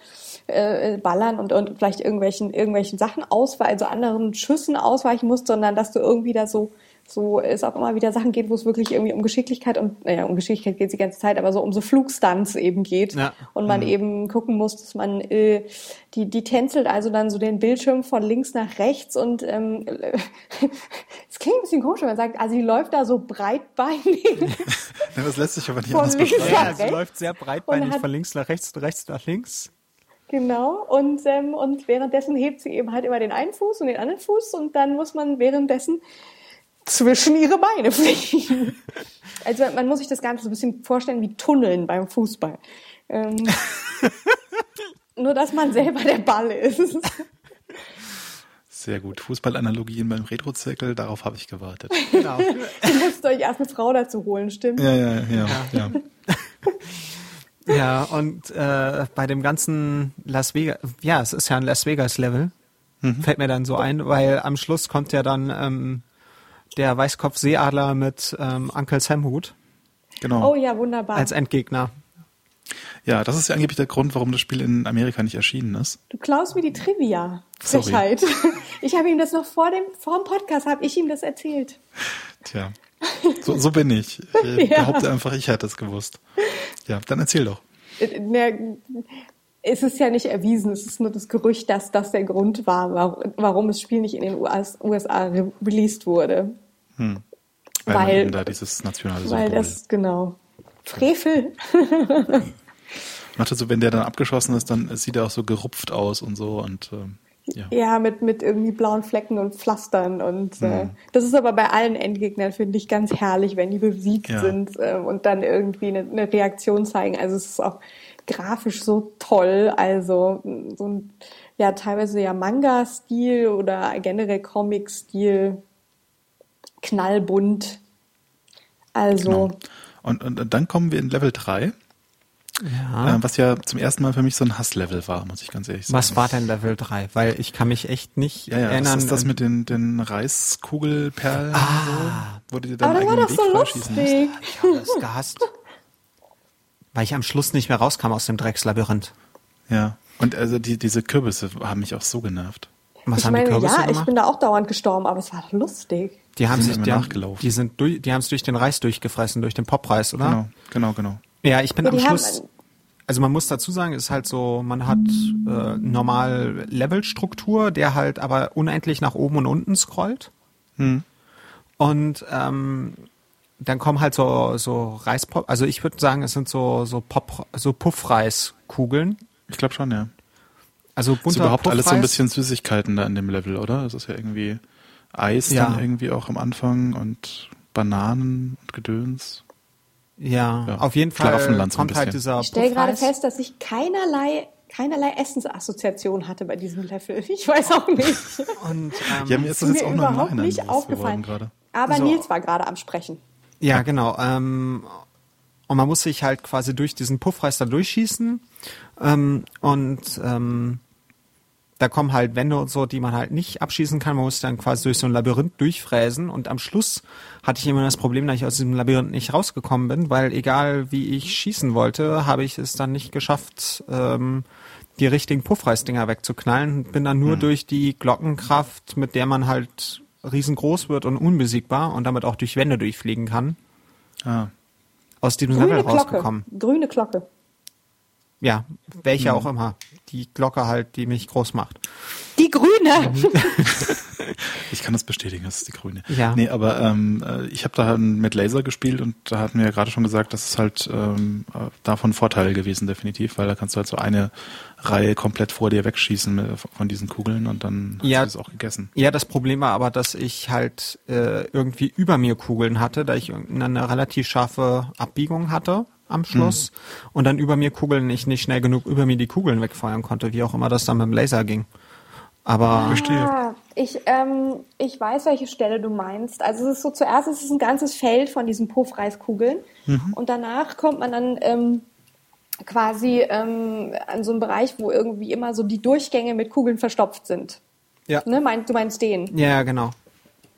[SPEAKER 3] äh, ballern und, und vielleicht irgendwelchen, irgendwelchen Sachen ausweichen, also anderen Schüssen ausweichen musst, sondern dass du irgendwie da so, so es auch immer wieder Sachen geht, wo es wirklich irgendwie um Geschicklichkeit und, naja, um Geschicklichkeit geht es die ganze Zeit, aber so um so Flugstunts eben geht.
[SPEAKER 1] Ja.
[SPEAKER 3] Und man eben gucken muss, dass man, äh, die, die tänzelt also dann so den Bildschirm von links nach rechts und ähm, es klingt ein bisschen komisch, wenn man sagt, also die läuft da so breitbeinig.
[SPEAKER 2] Das lässt sich aber nicht anders beschreiben.
[SPEAKER 1] Ja, sie läuft sehr breitbeinig von links nach rechts und rechts nach links.
[SPEAKER 3] Genau, und, ähm, und währenddessen hebt sie eben halt immer den einen Fuß und den anderen Fuß und dann muss man währenddessen zwischen ihre Beine fliegen. Also man muss sich das Ganze so ein bisschen vorstellen wie Tunneln beim Fußball. Ähm, nur, dass man selber der Ball ist.
[SPEAKER 2] Sehr gut. Fußballanalogien beim Retro-Zirkel, darauf habe ich gewartet.
[SPEAKER 1] Genau.
[SPEAKER 3] Ihr müsst euch erst eine Frau dazu holen, stimmt?
[SPEAKER 2] Ja, ja, ja, ja.
[SPEAKER 1] ja, und äh, bei dem ganzen Las Vegas, ja, es ist ja ein Las Vegas Level, fällt mir dann so ein, weil am Schluss kommt ja dann ähm, der Weißkopf-Seeadler mit ähm, Uncle Sam Hut
[SPEAKER 2] Genau.
[SPEAKER 3] Oh ja, wunderbar.
[SPEAKER 1] als Endgegner.
[SPEAKER 2] Ja, das ist ja angeblich der Grund, warum das Spiel in Amerika nicht erschienen ist.
[SPEAKER 3] Du klaust mir die Trivia.
[SPEAKER 2] Sorry.
[SPEAKER 3] Frechheit. Ich habe ihm das noch vor dem, vor dem Podcast, habe ich ihm das erzählt.
[SPEAKER 2] Tja, so, so bin ich. Ich
[SPEAKER 3] Ja.
[SPEAKER 2] behaupte einfach, ich hätte es gewusst. Ja, dann erzähl doch.
[SPEAKER 3] Äh, ne, es ist ja nicht erwiesen, es ist nur das Gerücht, dass das der Grund war, wa- warum das Spiel nicht in den US USA re released wurde.
[SPEAKER 2] Weil,
[SPEAKER 3] Weil-
[SPEAKER 2] eben da dieses nationale
[SPEAKER 3] Weil
[SPEAKER 2] Symbol
[SPEAKER 3] das, genau. Frevel.
[SPEAKER 2] macht so, wenn der dann abgeschossen ist, dann sieht er auch so gerupft aus und so und ähm, ja.
[SPEAKER 3] Ja, mit, mit irgendwie blauen Flecken und Pflastern. Und äh,
[SPEAKER 2] Mhm.
[SPEAKER 3] das ist aber bei allen Endgegnern, finde ich, ganz herrlich, wenn die besiegt
[SPEAKER 2] Ja.
[SPEAKER 3] sind äh, und dann irgendwie eine, eine Reaktion zeigen. Also es ist auch grafisch so toll. Also mh, so ein, ja, teilweise ja Manga-Stil oder generell Comic-Stil. Knallbunt. Also,
[SPEAKER 2] Genau. Und, und dann kommen wir in Level 3,
[SPEAKER 1] Ja.
[SPEAKER 2] äh, was ja zum ersten Mal für mich so ein Hasslevel war, muss ich ganz ehrlich sagen.
[SPEAKER 1] Was war denn Level 3? Weil ich kann mich echt nicht
[SPEAKER 2] Ja, ja,
[SPEAKER 1] erinnern.
[SPEAKER 2] das ist das mit den, den Reiskugelperlen
[SPEAKER 1] Ah.
[SPEAKER 2] so, wo du dir deinen
[SPEAKER 3] aber das war
[SPEAKER 2] eigenen
[SPEAKER 3] doch
[SPEAKER 2] Weg
[SPEAKER 3] so
[SPEAKER 2] freischießen musst.
[SPEAKER 3] lustig.
[SPEAKER 1] Ich habe es gehasst. Weil ich am Schluss nicht mehr rauskam aus dem Dreckslabyrinth.
[SPEAKER 2] Ja, und also die, diese Kürbisse haben mich auch so genervt.
[SPEAKER 1] Was
[SPEAKER 3] ich
[SPEAKER 1] haben
[SPEAKER 3] meine,
[SPEAKER 1] die Kürbisse
[SPEAKER 3] ja, ich
[SPEAKER 1] gemacht?
[SPEAKER 3] bin da auch dauernd gestorben, aber es war doch lustig.
[SPEAKER 1] die haben sich die,
[SPEAKER 2] nachgelaufen.
[SPEAKER 1] die sind durch, die haben es durch den Reis durchgefressen, durch den Popreis, oder?
[SPEAKER 2] Genau, genau, genau.
[SPEAKER 1] Ja, ich bin
[SPEAKER 3] Ja,
[SPEAKER 1] am Schluss. Also man muss dazu sagen, es ist halt so, man hat äh, normal Levelstruktur, der halt aber unendlich nach oben und unten scrollt.
[SPEAKER 2] Hm.
[SPEAKER 1] Und ähm, dann kommen halt so so Reispop, also ich würde sagen, es sind so so Pop, so Puffreiskugeln.
[SPEAKER 2] Ich glaube schon, ja.
[SPEAKER 1] Also
[SPEAKER 2] Ist
[SPEAKER 1] bunter
[SPEAKER 2] überhaupt alles so ein
[SPEAKER 1] Puffreis.
[SPEAKER 2] bisschen Süßigkeiten da in dem Level, oder? Es ist ja irgendwie Eis
[SPEAKER 1] Ja.
[SPEAKER 2] dann irgendwie auch am Anfang und Bananen und Gedöns.
[SPEAKER 1] Ja,
[SPEAKER 2] Ja,
[SPEAKER 1] auf jeden Fall kommt halt dieser
[SPEAKER 3] Ich stelle gerade fest, dass ich keinerlei, keinerlei Essensassoziation hatte bei diesem Level. Ich weiß auch nicht.
[SPEAKER 1] Und, ähm,
[SPEAKER 2] Ja, mir ist das jetzt
[SPEAKER 3] mir
[SPEAKER 2] auch noch
[SPEAKER 3] überhaupt nicht aufgefallen. Aber
[SPEAKER 1] So.
[SPEAKER 3] Nils war gerade am Sprechen.
[SPEAKER 1] Ja, genau. Ähm, und man muss sich halt quasi durch diesen Puffreis da durchschießen. Ähm, und ähm, da kommen halt Wände und so, die man halt nicht abschießen kann. Man muss dann quasi durch so ein Labyrinth durchfräsen. Und am Schluss hatte ich immer das Problem, dass ich aus diesem Labyrinth nicht rausgekommen bin, weil egal wie ich schießen wollte, habe ich es dann nicht geschafft, ähm, die richtigen Puffreisdinger wegzuknallen. Bin dann nur durch die Glockenkraft, mit der man halt riesengroß wird und unbesiegbar und damit auch durch Wände durchfliegen kann,
[SPEAKER 2] Ah,
[SPEAKER 1] aus diesem
[SPEAKER 3] Grüne
[SPEAKER 1] Level
[SPEAKER 3] Glocke.
[SPEAKER 1] rausgekommen.
[SPEAKER 3] Grüne Glocke.
[SPEAKER 1] Ja, welche auch immer. Die Glocke halt, die mich groß macht.
[SPEAKER 3] Die Grüne!
[SPEAKER 2] ich kann das bestätigen, das ist die grüne.
[SPEAKER 1] Ja.
[SPEAKER 2] Nee, aber ähm, äh, ich habe da mit Laser gespielt und da hatten wir ja gerade schon gesagt, das ist halt ähm, äh, davon Vorteil gewesen, definitiv, weil da kannst du halt so eine Reihe komplett vor dir wegschießen mit, von diesen Kugeln und dann hast
[SPEAKER 1] Ja.
[SPEAKER 2] du das auch gegessen.
[SPEAKER 1] Ja, das Problem war aber, dass ich halt äh, irgendwie über mir Kugeln hatte, da ich eine relativ scharfe Abbiegung hatte am Schluss und dann über mir Kugeln ich nicht schnell genug über mir die Kugeln wegfeuern konnte, wie auch immer das dann mit dem Laser ging. Aber
[SPEAKER 2] Verstehe.
[SPEAKER 3] Ah, ich, ähm, ich weiß, welche Stelle du meinst. Also es ist so, zuerst ist es ein ganzes Feld von diesen Puffreiskugeln und danach kommt man dann ähm, quasi ähm, an so einen Bereich, wo irgendwie immer so die Durchgänge mit Kugeln verstopft sind.
[SPEAKER 1] ja,
[SPEAKER 3] Ne? Mein, du meinst den?
[SPEAKER 1] ja, genau.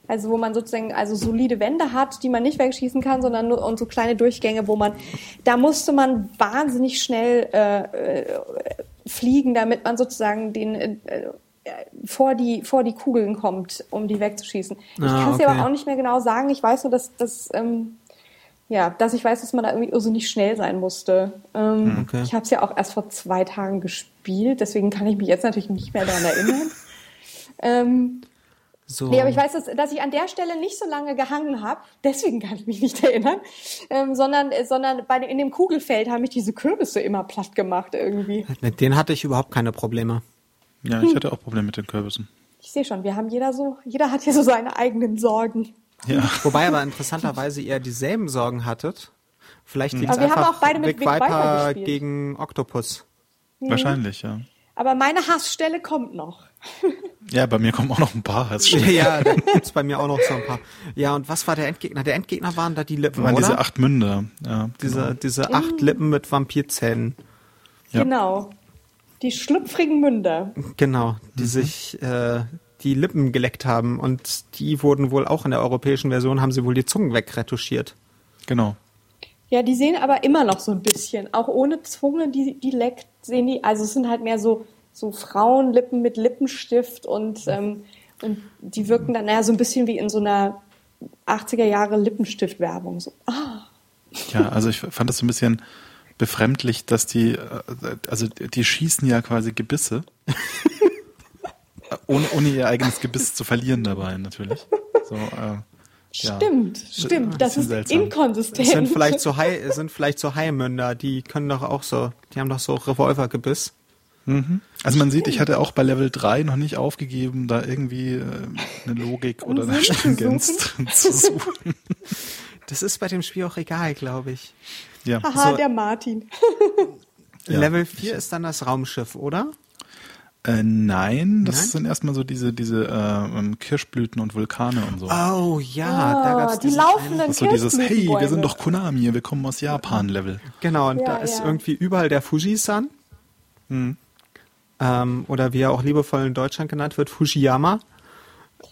[SPEAKER 3] Also wo man sozusagen also solide Wände hat, die man nicht wegschießen kann, sondern nur und so kleine Durchgänge, wo man da musste man wahnsinnig schnell äh, äh, fliegen, damit man sozusagen den äh, vor die vor die Kugeln kommt, um die wegzuschießen. Ich
[SPEAKER 1] Ah,
[SPEAKER 3] kann es dir
[SPEAKER 1] okay.
[SPEAKER 3] aber auch nicht mehr genau sagen. Ich weiß nur, dass dass ähm, ja, dass ich weiß, dass man da irgendwie so nicht schnell sein musste. Ähm,
[SPEAKER 1] Okay.
[SPEAKER 3] Ich habe es ja auch erst vor zwei Tagen gespielt, deswegen kann ich mich jetzt natürlich nicht mehr daran erinnern. ähm,
[SPEAKER 1] So.
[SPEAKER 3] Nee, aber ich weiß, dass, dass ich an der Stelle nicht so lange gehangen habe, deswegen kann ich mich nicht erinnern, ähm, sondern, äh, sondern bei, in dem Kugelfeld haben mich diese Kürbisse immer platt gemacht irgendwie.
[SPEAKER 1] Mit denen hatte ich überhaupt keine Probleme.
[SPEAKER 2] Ja, ich hatte auch Probleme mit den Kürbissen.
[SPEAKER 3] Ich sehe schon, wir haben jeder so, jeder hat hier so seine eigenen Sorgen.
[SPEAKER 2] Ja.
[SPEAKER 1] Wobei aber interessanterweise ihr dieselben Sorgen hattet. Vielleicht liegt es
[SPEAKER 3] Aber wir haben
[SPEAKER 1] einfach
[SPEAKER 3] auch beide mit
[SPEAKER 1] Big
[SPEAKER 3] Viper
[SPEAKER 1] Viper gegen Octopus.
[SPEAKER 2] Wahrscheinlich, ja.
[SPEAKER 3] Aber meine Hassstelle kommt noch.
[SPEAKER 2] Ja, bei mir kommen auch noch ein paar. Stimmt.
[SPEAKER 1] ja, da gibt's bei mir auch noch so ein paar. Ja, und was war der Endgegner? Der Endgegner waren da die Lippen,
[SPEAKER 2] waren
[SPEAKER 1] oder?
[SPEAKER 2] diese acht Münder. Ja,
[SPEAKER 1] diese,
[SPEAKER 2] genau.
[SPEAKER 1] diese acht Lippen mit Vampirzähnen.
[SPEAKER 2] Ja.
[SPEAKER 3] Genau. Die schlüpfrigen Münder.
[SPEAKER 1] Genau, die sich äh, die Lippen geleckt haben und die wurden wohl auch in der europäischen Version, haben sie wohl die Zungen wegretuschiert.
[SPEAKER 2] genau.
[SPEAKER 3] Ja, die sehen aber immer noch so ein bisschen. Auch ohne Zunge, die, die leckt, sehen die, also es sind halt mehr so, so Frauenlippen mit Lippenstift und, ähm, und die wirken dann naja, so ein bisschen wie in so einer 80er Jahre Lippenstift-Werbung. So, ah,
[SPEAKER 2] Ja, also ich fand das so ein bisschen befremdlich, dass die, äh, also die schießen ja quasi Gebisse. ohne, ohne ihr eigenes Gebiss zu verlieren dabei, natürlich. So, äh, ja.
[SPEAKER 3] stimmt, stimmt. Das ist
[SPEAKER 2] seltsam.
[SPEAKER 3] inkonsistent.
[SPEAKER 1] Es sind vielleicht so Hai, sind vielleicht so Haimünder, die können doch auch so, die haben doch so Revolvergebiss.
[SPEAKER 2] Also man sieht, ich hatte auch bei Level 3 noch nicht aufgegeben, da irgendwie äh, eine Logik oder eine
[SPEAKER 3] zu
[SPEAKER 2] Stringenz
[SPEAKER 3] suchen.
[SPEAKER 2] drin zu suchen.
[SPEAKER 1] Das ist bei dem Spiel auch egal, glaube ich.
[SPEAKER 2] Ja.
[SPEAKER 3] Haha,
[SPEAKER 1] so-
[SPEAKER 3] der Martin.
[SPEAKER 2] Ja.
[SPEAKER 1] Level 4 ist dann das Raumschiff, oder?
[SPEAKER 2] Äh, nein, das
[SPEAKER 1] Nein?
[SPEAKER 2] sind erstmal so diese, diese äh, ähm, Kirschblüten und Vulkane und so.
[SPEAKER 1] Oh ja, da
[SPEAKER 3] Ah,
[SPEAKER 1] gab's
[SPEAKER 3] die laufenden
[SPEAKER 2] ist so dieses, hey, wir sind doch Konami, wir kommen aus Japan Level.
[SPEAKER 1] Genau, und
[SPEAKER 3] Ja,
[SPEAKER 1] da ist
[SPEAKER 3] ja.
[SPEAKER 1] irgendwie überall der Fuji-san. Ähm, oder wie er auch liebevoll in Deutschland genannt wird, Fujiyama.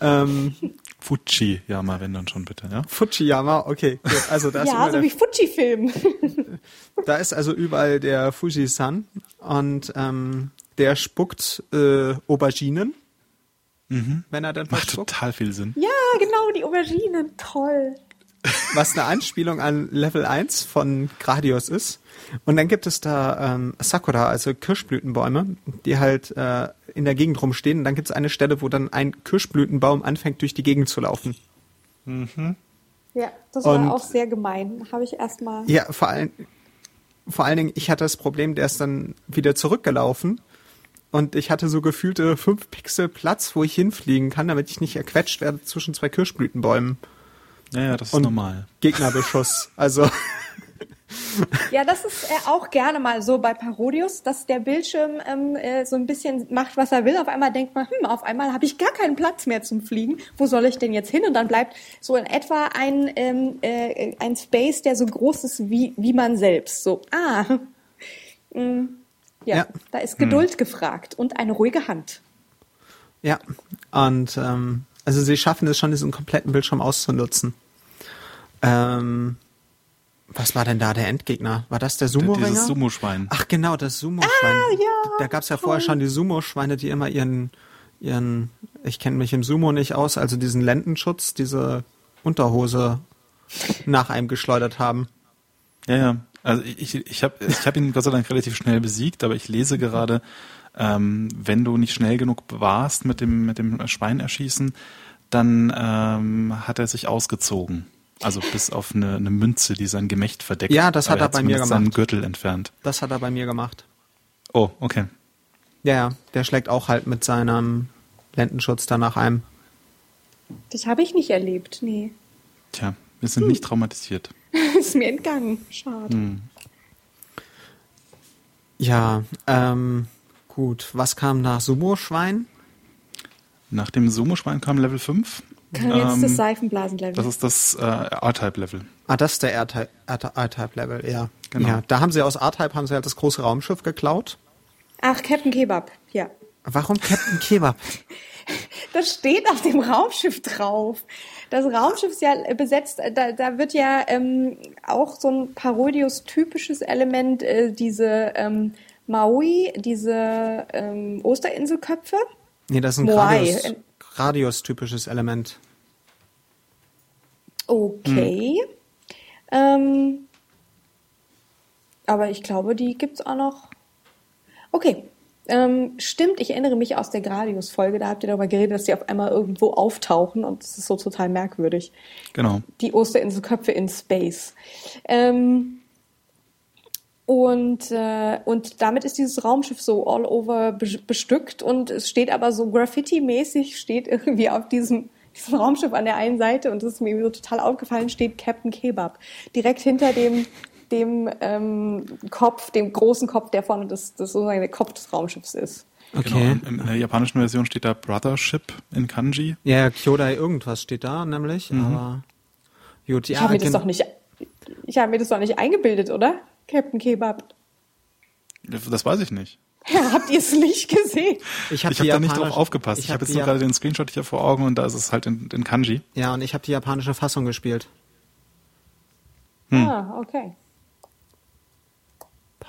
[SPEAKER 1] Ähm,
[SPEAKER 2] Fuji, ja mal, wenn dann schon bitte, ja.
[SPEAKER 1] Fujiyama, okay. Gut. Also da ist,
[SPEAKER 3] Ja, so wie Fuji-Film.
[SPEAKER 1] da ist also überall der Fuji-san und ähm, der spuckt äh, Auberginen, wenn er dann
[SPEAKER 2] Macht
[SPEAKER 1] spuckt.
[SPEAKER 2] total viel Sinn.
[SPEAKER 3] ja, genau, die Auberginen. Toll.
[SPEAKER 1] was eine Anspielung an Level 1 von Gradius ist. Und dann gibt es da ähm, Sakura, also Kirschblütenbäume, die halt äh, in der Gegend rumstehen. Und dann gibt es eine Stelle, wo dann ein Kirschblütenbaum anfängt, durch die Gegend zu laufen.
[SPEAKER 3] Ja, das war
[SPEAKER 1] Und-
[SPEAKER 3] auch sehr gemein. Habe ich erstmal.
[SPEAKER 1] Ja, vor allem, vor allen Dingen, ich hatte das Problem, der ist dann wieder zurückgelaufen. Und ich hatte so gefühlte fünf Pixel Platz, wo ich hinfliegen kann, damit ich nicht erquetscht werde zwischen zwei Kirschblütenbäumen.
[SPEAKER 2] Ja, ja, das ist
[SPEAKER 1] Und
[SPEAKER 2] normal.
[SPEAKER 1] Gegnerbeschuss. Also,
[SPEAKER 3] Ja, das ist äh, auch gerne mal so bei Parodius, dass der Bildschirm ähm, äh, so ein bisschen macht, was er will. Auf einmal denkt man, hm, auf einmal habe ich gar keinen Platz mehr zum Fliegen. Wo soll ich denn jetzt hin? Und dann bleibt so in etwa ein, ähm, äh, ein Space, der so groß ist wie, wie man selbst. So, ah, mm, ja,
[SPEAKER 1] Ja.
[SPEAKER 3] da ist Geduld gefragt und eine ruhige Hand.
[SPEAKER 1] Ja, und ähm, also sie schaffen es schon, diesen kompletten Bildschirm auszunutzen. Ähm, was war denn da der Endgegner? War das der Sumo-Ringer?
[SPEAKER 2] Dieses Sumo-Schwein.
[SPEAKER 1] Ach genau, das Sumo-Schwein.
[SPEAKER 3] Ah, ja,
[SPEAKER 1] Da gab's ja vorher schon die Sumo-Schweine, die immer ihren, ihren, ich kenne mich im Sumo nicht aus, also diesen Lendenschutz, diese Unterhose nach einem geschleudert haben.
[SPEAKER 2] Ja, ja. Also ich, ich habe ich hab ihn Gott sei Dank relativ schnell besiegt, aber ich lese gerade, ähm, wenn du nicht schnell genug warst mit dem, mit dem Schwein erschießen, dann ähm, hat er sich ausgezogen. Also bis auf eine, eine Münze, die sein Gemächt verdeckt.
[SPEAKER 1] Ja, das hat
[SPEAKER 2] Aber
[SPEAKER 1] er bei mir
[SPEAKER 2] zumindest seinen
[SPEAKER 1] gemacht.
[SPEAKER 2] Gürtel entfernt.
[SPEAKER 1] Das hat er bei mir gemacht.
[SPEAKER 2] Oh, okay.
[SPEAKER 1] Ja, ja, der schlägt auch halt mit seinem Lendenschutz da nach einem.
[SPEAKER 3] Das habe ich nicht erlebt, nee.
[SPEAKER 2] Tja, wir sind nicht traumatisiert.
[SPEAKER 3] ist mir entgangen. Schade.
[SPEAKER 1] Ja, ähm, gut. Was kam nach Sumo-Schwein?
[SPEAKER 2] Nach dem Sumo-Schwein kam Level 5.
[SPEAKER 3] Kann jetzt
[SPEAKER 2] Ähm,
[SPEAKER 3] das Seifenblasenlevel.
[SPEAKER 2] Das ist das äh, R-Type-Level.
[SPEAKER 1] Ah, das ist der R-Type-Level, ja.
[SPEAKER 2] Genau.
[SPEAKER 1] Ja, da haben sie aus R-Type haben sie halt das große Raumschiff geklaut.
[SPEAKER 3] Ach, Captain Kebab, ja.
[SPEAKER 1] Warum Captain Kebab?
[SPEAKER 3] das steht auf dem Raumschiff drauf. Das Raumschiff ist ja besetzt, da, da wird ja ähm, auch so ein Parodius-typisches Element, äh, diese ähm, Maui, diese ähm, Osterinselköpfe.
[SPEAKER 1] Nee, das ist ein
[SPEAKER 3] Moai.
[SPEAKER 1] Radius, Radius-typisches Element.
[SPEAKER 3] Okay. Ähm, aber ich glaube, die gibt's auch noch. Okay. Ähm, stimmt, ich erinnere mich aus der Gradius-Folge, da habt ihr darüber geredet, dass die auf einmal irgendwo auftauchen und das ist so total merkwürdig.
[SPEAKER 2] Genau.
[SPEAKER 3] Die Osterinselköpfe in Space. Ähm, und, äh, und damit ist dieses Raumschiff so all over be bestückt und es steht aber so Graffiti-mäßig, steht irgendwie auf diesem, diesem Raumschiff an der einen Seite und das ist mir irgendwie so total aufgefallen, steht Captain Kebab. Direkt hinter dem, dem ähm, Kopf, dem großen Kopf, der vorne das, das sozusagen der Kopf des Raumschiffs ist.
[SPEAKER 1] Okay.
[SPEAKER 2] Genau. In, in der japanischen Version steht da Brothership in Kanji.
[SPEAKER 1] Ja, Kyodai irgendwas steht da, nämlich, aber gut,
[SPEAKER 3] Ich
[SPEAKER 1] ja,
[SPEAKER 3] habe mir das doch nicht, ich habe mir das doch nicht eingebildet, oder? Captain Kebab.
[SPEAKER 2] Das weiß ich nicht.
[SPEAKER 3] Ja, habt ihr es nicht gesehen?
[SPEAKER 1] ich habe
[SPEAKER 2] Ich habe da nicht drauf aufgepasst. Ich,
[SPEAKER 1] Ich
[SPEAKER 2] habe
[SPEAKER 1] habe
[SPEAKER 2] jetzt nur gerade den Screenshot hier vor Augen und da ist es halt in, in Kanji.
[SPEAKER 1] Ja, und ich habe die japanische Fassung gespielt.
[SPEAKER 3] Ah, okay.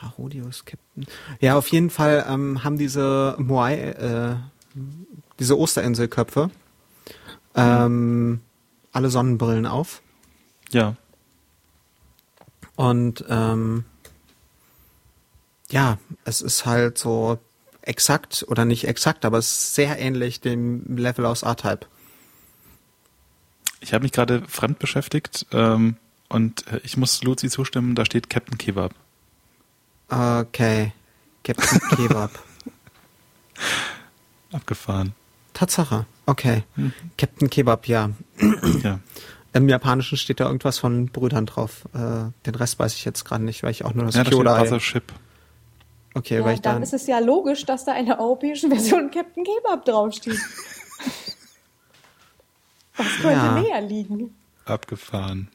[SPEAKER 1] Parodius Captain. Ja, auf jeden Fall ähm, haben diese Moai, äh, diese Osterinselköpfe ähm, alle Sonnenbrillen auf.
[SPEAKER 2] Ja.
[SPEAKER 1] Und ähm, ja, es ist halt so exakt oder nicht exakt, aber es ist sehr ähnlich dem Level aus R-Type.
[SPEAKER 2] Ich habe mich gerade fremd beschäftigt ähm, und äh, ich muss Luzi zustimmen, da steht Captain Kebab.
[SPEAKER 1] Okay. Captain Kebab.
[SPEAKER 2] Abgefahren.
[SPEAKER 1] Tatsache. Okay. Captain Kebab, ja.
[SPEAKER 2] Ja.
[SPEAKER 1] Im Japanischen steht da irgendwas von Brüdern drauf. Äh, den Rest weiß ich jetzt gerade nicht, weil ich auch nur das
[SPEAKER 2] Ja, da steht
[SPEAKER 1] Kyodai.
[SPEAKER 2] Brothership.
[SPEAKER 1] Okay,
[SPEAKER 3] Ja,
[SPEAKER 1] weil ich
[SPEAKER 3] dann
[SPEAKER 1] dann.
[SPEAKER 3] ist es ja logisch, dass da in der europäischen Version Captain Kebab draufsteht. Was könnte
[SPEAKER 1] Ja.
[SPEAKER 3] näher liegen?
[SPEAKER 2] Abgefahren.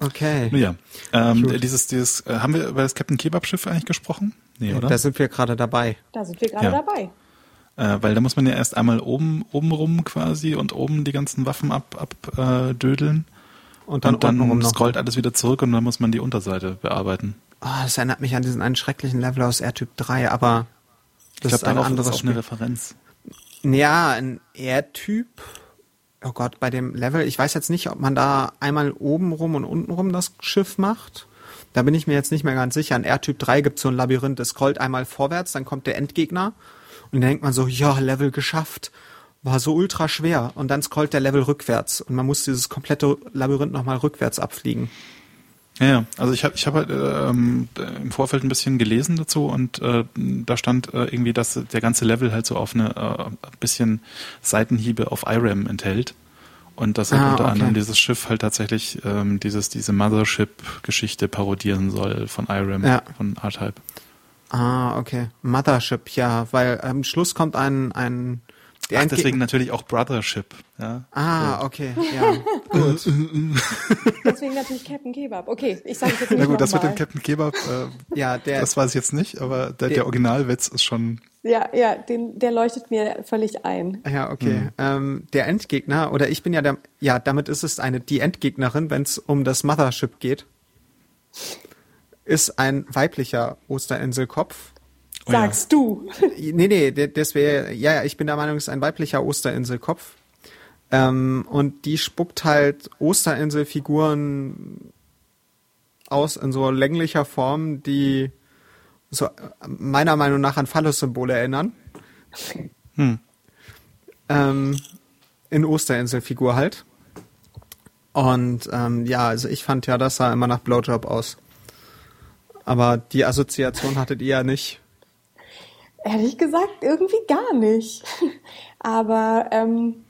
[SPEAKER 1] Okay.
[SPEAKER 2] Ja. Ähm,
[SPEAKER 1] Gut.
[SPEAKER 2] dieses, dieses, äh, haben wir über das Captain Kebab Schiff eigentlich gesprochen? Nee, oder?
[SPEAKER 1] Da sind wir gerade dabei.
[SPEAKER 3] Da sind wir gerade
[SPEAKER 2] Ja.
[SPEAKER 3] dabei.
[SPEAKER 2] Äh, weil da muss man ja erst einmal oben, oben rum quasi und oben die ganzen Waffen ab, ab äh, dödeln.
[SPEAKER 1] Und dann,
[SPEAKER 2] und dann
[SPEAKER 1] noch.
[SPEAKER 2] scrollt alles wieder zurück und dann muss man die Unterseite bearbeiten.
[SPEAKER 1] Oh, das erinnert mich an diesen einen schrecklichen Level aus R-Typ 3, aber
[SPEAKER 2] Ich
[SPEAKER 1] das
[SPEAKER 2] glaube,
[SPEAKER 1] ist ein anderes
[SPEAKER 2] ist auch eine
[SPEAKER 1] Spiel.
[SPEAKER 2] Referenz.
[SPEAKER 1] Ja, ein R-Typ. Oh Gott, bei dem Level, ich weiß jetzt nicht, ob man da einmal oben rum und unten rum das Schiff macht. Da bin ich mir jetzt nicht mehr ganz sicher. In R-Typ 3 gibt es so ein Labyrinth, das scrollt einmal vorwärts, dann kommt der Endgegner und dann denkt man so, ja, Level geschafft. War so ultra schwer. Und dann scrollt der Level rückwärts und man muss dieses komplette Labyrinth nochmal rückwärts abfliegen.
[SPEAKER 2] Ja, ja. also ich habe ich hab halt ähm, im Vorfeld ein bisschen gelesen dazu und äh, da stand äh, irgendwie, dass der ganze Level halt so auf eine äh, bisschen Seitenhiebe auf IRAM enthält und dass halt
[SPEAKER 1] Ah,
[SPEAKER 2] unter
[SPEAKER 1] okay.
[SPEAKER 2] anderem dieses Schiff halt tatsächlich ähm, dieses diese Mothership-Geschichte parodieren soll von IRAM,
[SPEAKER 1] Ja.
[SPEAKER 2] von R-Type.
[SPEAKER 1] Ah, okay. Mothership, ja, weil am Schluss kommt ein, ein
[SPEAKER 2] Ach,
[SPEAKER 1] Endgegner-
[SPEAKER 2] deswegen natürlich auch Brothership. Ja.
[SPEAKER 1] Ah, okay, ja.
[SPEAKER 3] Deswegen natürlich Captain Kebab. Okay, ich sage jetzt nicht
[SPEAKER 2] Na gut, das mit
[SPEAKER 3] nochmal.
[SPEAKER 2] dem Captain Kebab, äh,
[SPEAKER 1] Ja, der,
[SPEAKER 2] das weiß ich jetzt nicht, aber der,
[SPEAKER 1] Der-
[SPEAKER 2] der Originalwitz ist schon
[SPEAKER 3] Ja, ja, den, der leuchtet mir völlig ein.
[SPEAKER 1] Ja, okay. Ähm, der Endgegner, oder ich bin ja der, ja, damit ist es eine, die Endgegnerin, wenn es um das Mothership geht, ist ein weiblicher Osterinselkopf.
[SPEAKER 2] Oh ja.
[SPEAKER 3] Sagst du.
[SPEAKER 1] Nee, nee, das wäre, ja, ja, ich bin der Meinung, es ist ein weiblicher Osterinselkopf. Ähm, und die spuckt halt Osterinselfiguren aus in so länglicher Form, die so meiner Meinung nach an Phallus-Symbole erinnern.
[SPEAKER 2] Hm.
[SPEAKER 1] Ähm, in Osterinselfigur halt. Und ähm, ja, also ich fand ja, das sah immer nach Blowjob aus. Aber die Assoziation hattet ihr ja nicht.
[SPEAKER 3] Ehrlich gesagt, irgendwie gar nicht. Aber ähm,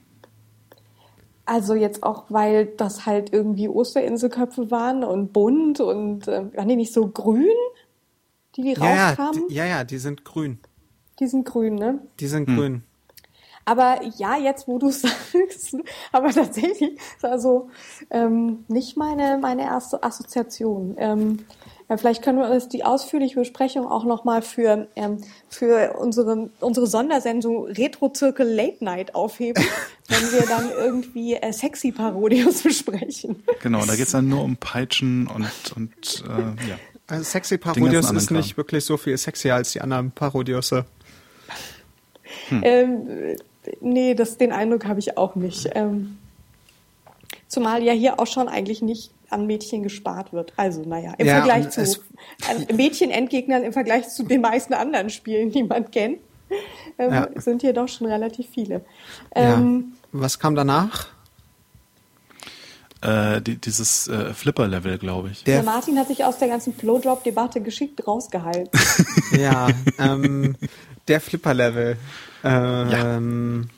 [SPEAKER 3] also jetzt auch, weil das halt irgendwie Osterinselköpfe waren und bunt und äh, waren die nicht so grün, die die
[SPEAKER 1] Ja, ja,
[SPEAKER 3] rauskamen?
[SPEAKER 1] ja, ja, die sind grün.
[SPEAKER 3] die sind grün, ne?
[SPEAKER 1] Die sind grün.
[SPEAKER 3] Aber ja, jetzt wo du sagst, aber tatsächlich, ist also ähm, nicht meine, meine erste Assoziation. Ähm, Ja, vielleicht können wir uns die ausführliche Besprechung auch nochmal für, ähm, für unsere, unsere Sondersendung Retro-Zirkel Late Night aufheben, wenn wir dann irgendwie äh, sexy Parodios besprechen.
[SPEAKER 2] Genau, da geht's dann nur um Peitschen und, und äh, ja.
[SPEAKER 1] Also Sexy Parodios ist nicht wirklich so viel sexier als die anderen Parodios.
[SPEAKER 3] Ähm, nee, das, den Eindruck habe ich auch nicht. Ähm, zumal ja hier auch schon eigentlich nicht an Mädchen gespart wird. Also, naja, im
[SPEAKER 1] Ja,
[SPEAKER 3] Vergleich zu Mädchen-Endgegnern, im Vergleich zu den meisten anderen Spielen, die man kennt, ähm,
[SPEAKER 1] Ja.
[SPEAKER 3] sind hier doch schon relativ viele.
[SPEAKER 1] Ja.
[SPEAKER 3] Ähm,
[SPEAKER 1] Was kam danach?
[SPEAKER 2] Äh, die, dieses äh, Flipper-Level, glaube ich.
[SPEAKER 3] der
[SPEAKER 1] Der,
[SPEAKER 3] Martin hat sich aus der ganzen Blowjob-Debatte geschickt rausgehalten.
[SPEAKER 1] ja, ähm, der Flipper-Level. Ähm,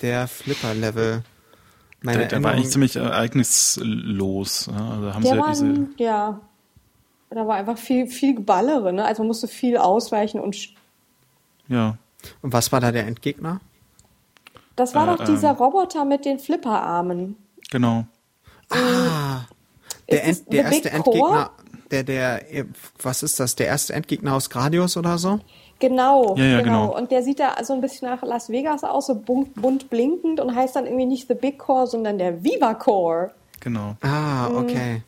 [SPEAKER 1] Der Flipper-Level. Meine
[SPEAKER 2] Der, der war eigentlich ziemlich ereignislos. Ja? Also haben
[SPEAKER 3] Der
[SPEAKER 2] sie ja
[SPEAKER 3] war,
[SPEAKER 2] diese.
[SPEAKER 3] ja, da war einfach viel, viel Geballere, ne? Also man musste viel ausweichen und
[SPEAKER 2] Ja.
[SPEAKER 1] Und was war da der Endgegner?
[SPEAKER 3] das war
[SPEAKER 2] Äh,
[SPEAKER 3] doch dieser
[SPEAKER 2] ähm.
[SPEAKER 3] Roboter mit den Flipperarmen.
[SPEAKER 2] Genau.
[SPEAKER 1] Ah, der, End, der erste
[SPEAKER 3] Big
[SPEAKER 1] Endgegner,
[SPEAKER 3] Core?
[SPEAKER 1] der, der, was ist das, der erste Endgegner aus Gradius oder so?
[SPEAKER 3] Genau,
[SPEAKER 2] Ja, ja,
[SPEAKER 3] genau.
[SPEAKER 2] genau.
[SPEAKER 3] Und der sieht da so ein bisschen nach Las Vegas aus, so bunt, bunt blinkend und heißt dann irgendwie nicht The Big Core, sondern der Viva Core.
[SPEAKER 2] Genau.
[SPEAKER 1] Ah,
[SPEAKER 3] Mhm.
[SPEAKER 1] okay.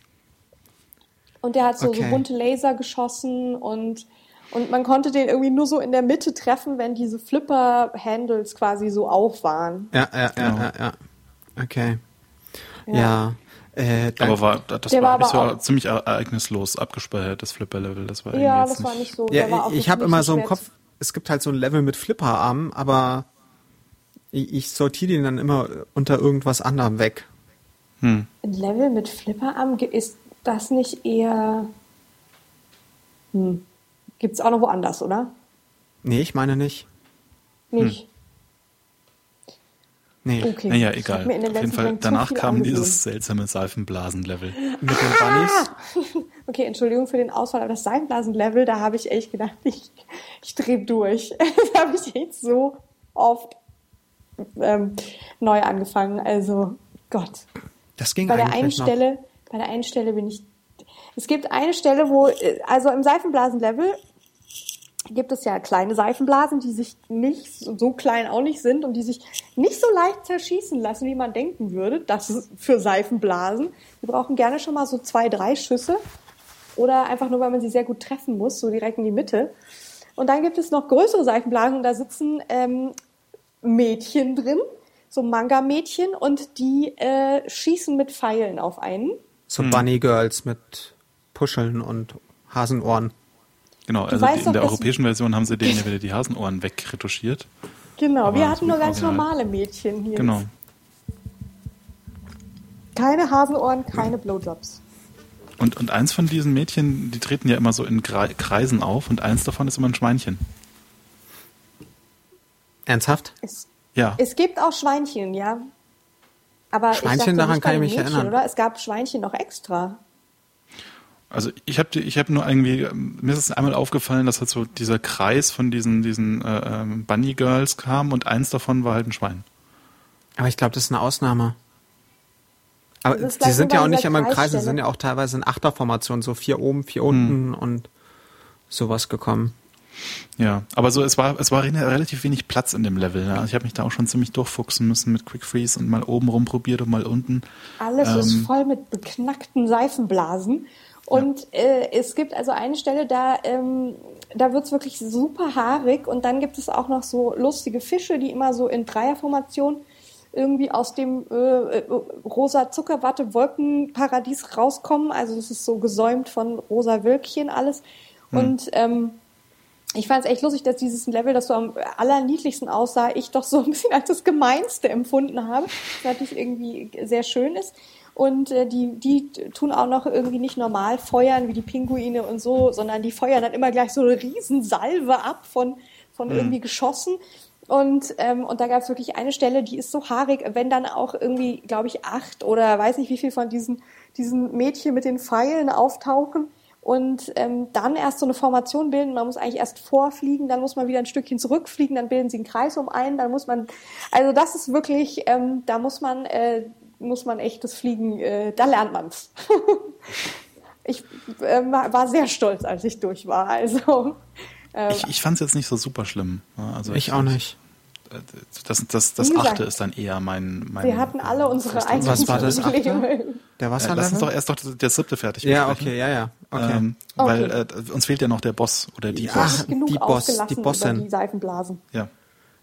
[SPEAKER 3] Und der hat so, so
[SPEAKER 1] Okay.
[SPEAKER 3] bunte Laser geschossen und, und man konnte den irgendwie nur so in der Mitte treffen, wenn diese Flipper-Handles quasi so auf waren.
[SPEAKER 1] Ja, ja, ja,
[SPEAKER 2] Genau.
[SPEAKER 1] ja, ja. Okay.
[SPEAKER 3] Ja.
[SPEAKER 1] Ja. Äh,
[SPEAKER 2] Aber war, das
[SPEAKER 3] Der
[SPEAKER 2] war,
[SPEAKER 3] war
[SPEAKER 2] so
[SPEAKER 3] aber auch-
[SPEAKER 2] ziemlich ereignislos abgespeichert, das Flipper-Level. Das war
[SPEAKER 3] Ja, das war
[SPEAKER 2] nicht.
[SPEAKER 3] so.
[SPEAKER 1] ja, ich habe immer so im
[SPEAKER 3] schwer
[SPEAKER 1] Kopf, es gibt halt so ein Level mit Flipperarmen, aber ich, ich sortiere den dann immer unter irgendwas anderem weg.
[SPEAKER 2] Hm.
[SPEAKER 3] Ein Level mit Flipperarm, ge- ist das nicht eher. Hm. Gibt es auch noch woanders, oder?
[SPEAKER 1] Nee, ich meine nicht.
[SPEAKER 3] Nicht.
[SPEAKER 1] Nee,
[SPEAKER 3] Okay.
[SPEAKER 2] Naja, egal. Auf jeden Fall, danach kam
[SPEAKER 3] angesehen.
[SPEAKER 2] dieses seltsame Seifenblasen-Level.
[SPEAKER 1] mit den Bunnies.
[SPEAKER 3] Okay, Entschuldigung für den Ausfall, aber das Seifenblasen-Level, da habe ich echt gedacht, ich, ich drehe durch. da habe ich echt so oft ähm, neu angefangen. Also, Gott.
[SPEAKER 1] Das ging
[SPEAKER 3] Bei der einen
[SPEAKER 1] eigentlich noch.
[SPEAKER 3] Stelle, bei der einen Stelle bin ich. Es gibt eine Stelle, wo, äh, also im Seifenblasen-Level gibt es ja kleine Seifenblasen, die sich nicht so klein auch nicht sind und die sich nicht so leicht zerschießen lassen, wie man denken würde. Das ist für Seifenblasen. Wir brauchen gerne schon mal so zwei, drei Schüsse oder einfach nur, weil man sie sehr gut treffen muss, so direkt in die Mitte. Und dann gibt es noch größere Seifenblasen und da sitzen ähm, Mädchen drin, so Manga-Mädchen und die äh, schießen mit Pfeilen auf einen.
[SPEAKER 1] So Bunny Girls mit Puscheln und Hasenohren.
[SPEAKER 2] Genau, also
[SPEAKER 3] weißt
[SPEAKER 2] die, in
[SPEAKER 3] doch,
[SPEAKER 2] der europäischen Version haben sie denen ja wieder die Hasenohren wegretuschiert.
[SPEAKER 3] Genau,
[SPEAKER 2] Aber
[SPEAKER 3] wir hatten nur ganz normale Mädchen hier.
[SPEAKER 2] Genau.
[SPEAKER 3] Keine Hasenohren, keine Blowjobs.
[SPEAKER 2] Und, und eins von diesen Mädchen, die treten ja immer so in Kreisen auf und eins davon ist immer ein Schweinchen.
[SPEAKER 1] Ernsthaft?
[SPEAKER 3] Es,
[SPEAKER 2] Ja.
[SPEAKER 3] es gibt auch Schweinchen, ja. Aber
[SPEAKER 1] Schweinchen,
[SPEAKER 3] ich dachte
[SPEAKER 1] daran kann ich mich
[SPEAKER 3] Mädchen,
[SPEAKER 1] erinnern.
[SPEAKER 3] Oder? Es gab Schweinchen noch extra.
[SPEAKER 2] Also ich habe ich hab nur irgendwie, mir ist es einmal aufgefallen, dass halt so dieser Kreis von diesen, diesen äh, ähm, Bunny Girls kam und eins davon war halt ein Schwein.
[SPEAKER 1] Aber ich glaube, das ist eine Ausnahme. Aber
[SPEAKER 3] ist
[SPEAKER 1] sie sind ja auch nicht immer im Kreis, sie sind ja auch teilweise in Achterformation, so vier oben, vier
[SPEAKER 2] Hm.
[SPEAKER 1] unten und sowas gekommen.
[SPEAKER 2] Ja, aber so es war es war re- relativ wenig Platz in dem Level. Ja. Also ich habe mich da auch schon ziemlich durchfuchsen müssen mit Quick Freeze und mal oben rumprobiert und mal unten.
[SPEAKER 3] Alles
[SPEAKER 2] Ähm,
[SPEAKER 3] ist voll mit beknackten Seifenblasen. Und äh, es gibt also eine Stelle, da, ähm, da wird's wirklich super haarig. Und dann gibt es auch noch so lustige Fische, die immer so in Dreierformation irgendwie aus dem äh, äh, rosa Zuckerwatte Wolkenparadies rauskommen. Also es ist so gesäumt von rosa Wölkchen alles. Und ähm, ich fand es echt lustig, dass dieses Level, das so am allerniedlichsten aussah, ich doch so ein bisschen als das Gemeinste empfunden habe, was natürlich irgendwie sehr schön ist. Und äh, die, die tun auch noch irgendwie nicht normal feuern wie die Pinguine und so, sondern die feuern dann immer gleich so eine Riesensalve ab von, von irgendwie Geschossen. Und, ähm, und da gab es wirklich eine Stelle, die ist so haarig, wenn dann auch irgendwie, glaube ich, acht oder weiß nicht wie viel von diesen, diesen Mädchen mit den Pfeilen auftauchen und ähm, dann erst so eine Formation bilden. Man muss eigentlich erst vorfliegen, dann muss man wieder ein Stückchen zurückfliegen, dann bilden sie einen Kreis um einen, dann muss man, also das ist wirklich, ähm, da muss man, äh, muss man echt das Fliegen, äh, da lernt man's. ich äh, war sehr stolz, als ich durch war. Also
[SPEAKER 2] äh, ich, ich fand es jetzt nicht so super schlimm.
[SPEAKER 1] Also ich, ich auch nicht.
[SPEAKER 2] Äh, das, das, das Achte ist dann eher mein. mein
[SPEAKER 3] wir hatten alle unsere eigenen
[SPEAKER 1] Was war das Achte?
[SPEAKER 2] Der Wasserlevel? Äh, lass uns doch erst doch der siebte fertig
[SPEAKER 1] Ja, okay, ja, ja. Okay. Ähm,
[SPEAKER 2] okay. Weil äh, uns fehlt ja noch der Boss oder die
[SPEAKER 3] ja, Boss. Genug die Boss, die Bossin. Die Seifenblasen.
[SPEAKER 2] Ja.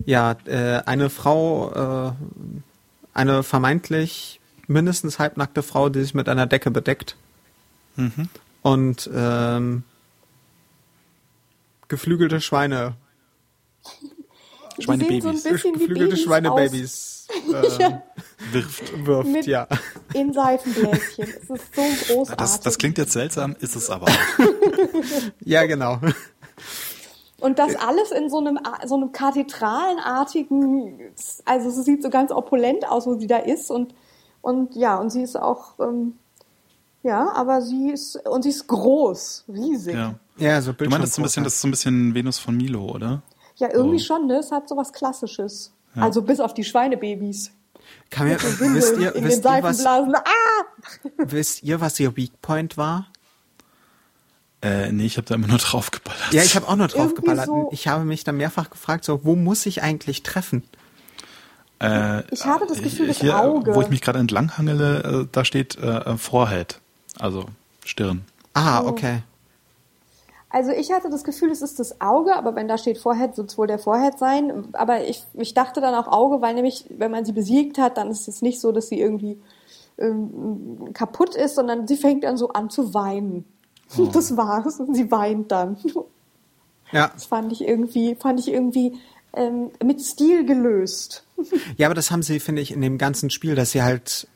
[SPEAKER 1] Ja, äh, eine Frau, äh, eine vermeintlich mindestens halbnackte Frau, die sich mit einer Decke bedeckt. Mhm. Und ähm, geflügelte Schweine.
[SPEAKER 2] Schweinebabys.
[SPEAKER 3] So
[SPEAKER 1] geflügelte Schweinebabys äh, ja. wirft, wirft
[SPEAKER 3] Mit
[SPEAKER 1] ja.
[SPEAKER 3] In Seifenbläschen. Es ist so großartig.
[SPEAKER 2] Das, das klingt jetzt seltsam, ist es aber auch.
[SPEAKER 1] ja, genau.
[SPEAKER 3] Und das alles in so einem, so einem kathedralenartigen, also es sieht so ganz opulent aus, wo sie da ist und, und ja, und sie ist auch, ähm, ja, aber sie ist, und sie ist groß, riesig.
[SPEAKER 2] Ja, ja so Du meinst so ein bisschen, das ist so ein bisschen Venus von Milo, oder?
[SPEAKER 3] Ja, irgendwie so. schon, ne? Es hat so was Klassisches. Ja. Also bis auf die Schweinebabys.
[SPEAKER 1] Kann mir, wisst ihr, wisst ihr, was, ah! wisst ihr, was ihr Weakpoint war?
[SPEAKER 2] Äh, nee, ich habe da immer nur drauf geballert.
[SPEAKER 1] Ja, ich habe auch nur drauf geballert. So ich habe mich dann mehrfach gefragt, so, wo muss ich eigentlich treffen?
[SPEAKER 3] Äh, ich habe das Gefühl, das hier, Auge.
[SPEAKER 2] Wo ich mich gerade entlang hangele, äh, da steht äh, Forehead, also Stirn.
[SPEAKER 1] Ah, okay.
[SPEAKER 3] Also ich hatte das Gefühl, es ist das Auge, aber wenn da steht Forehead, wird es wohl der Forehead sein. Aber ich, ich dachte dann auch Auge, weil nämlich, wenn man sie besiegt hat, dann ist es nicht so, dass sie irgendwie ähm, kaputt ist, sondern sie fängt dann so an zu weinen. Oh. Das war's. Und sie weint dann.
[SPEAKER 1] Ja.
[SPEAKER 3] Das fand ich irgendwie, fand ich irgendwie ähm, mit Stil gelöst.
[SPEAKER 1] Ja, aber das haben sie, finde ich, in dem ganzen Spiel, dass sie halt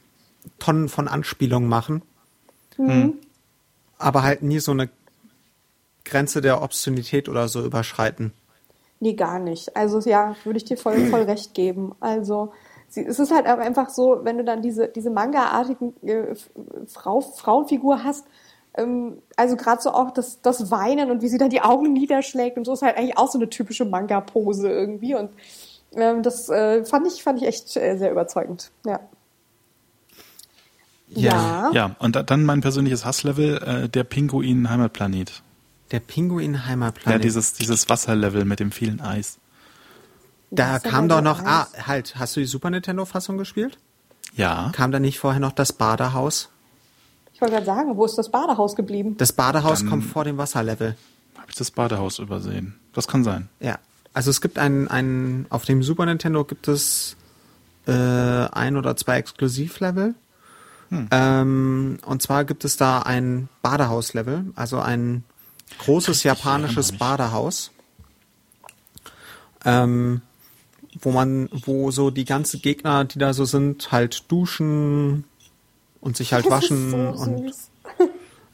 [SPEAKER 1] Tonnen von Anspielungen machen. Mhm. Aber halt nie so eine Grenze der Obszönität oder so überschreiten.
[SPEAKER 3] Nee, gar nicht. Also ja, würde ich dir voll, voll recht geben. Also es ist halt einfach so, wenn du dann diese, diese Manga-artigen äh, Frau, Frauenfigur hast, also gerade so auch das, das Weinen und wie sie dann die Augen niederschlägt und so ist halt eigentlich auch so eine typische Manga-Pose irgendwie und ähm, das äh, fand ich fand ich echt äh, sehr überzeugend. Ja.
[SPEAKER 2] Ja. Ja, und dann mein persönliches Hasslevel, äh, der Pinguin Heimatplanet.
[SPEAKER 1] Der Pinguin Heimatplanet.
[SPEAKER 2] Ja, dieses, dieses Wasserlevel mit dem vielen Eis.
[SPEAKER 1] Da kam doch noch, ah, halt, hast du die Super Nintendo Fassung gespielt?
[SPEAKER 2] Ja.
[SPEAKER 1] Kam da nicht vorher noch das Badehaus?
[SPEAKER 3] Ich wollte gerade sagen, wo ist das Badehaus geblieben?
[SPEAKER 1] Das Badehaus Dann kommt vor dem Wasserlevel.
[SPEAKER 2] Habe ich das Badehaus übersehen? Das kann sein.
[SPEAKER 1] Ja. Also es gibt einen, einen auf dem Super Nintendo gibt es äh, ein oder zwei Exklusivlevel. Hm. Ähm, und zwar gibt es da ein Badehaus-Level, also ein großes japanisches Badehaus, ähm, wo man, wo so die ganzen Gegner, die da so sind, halt duschen, und sich halt waschen so und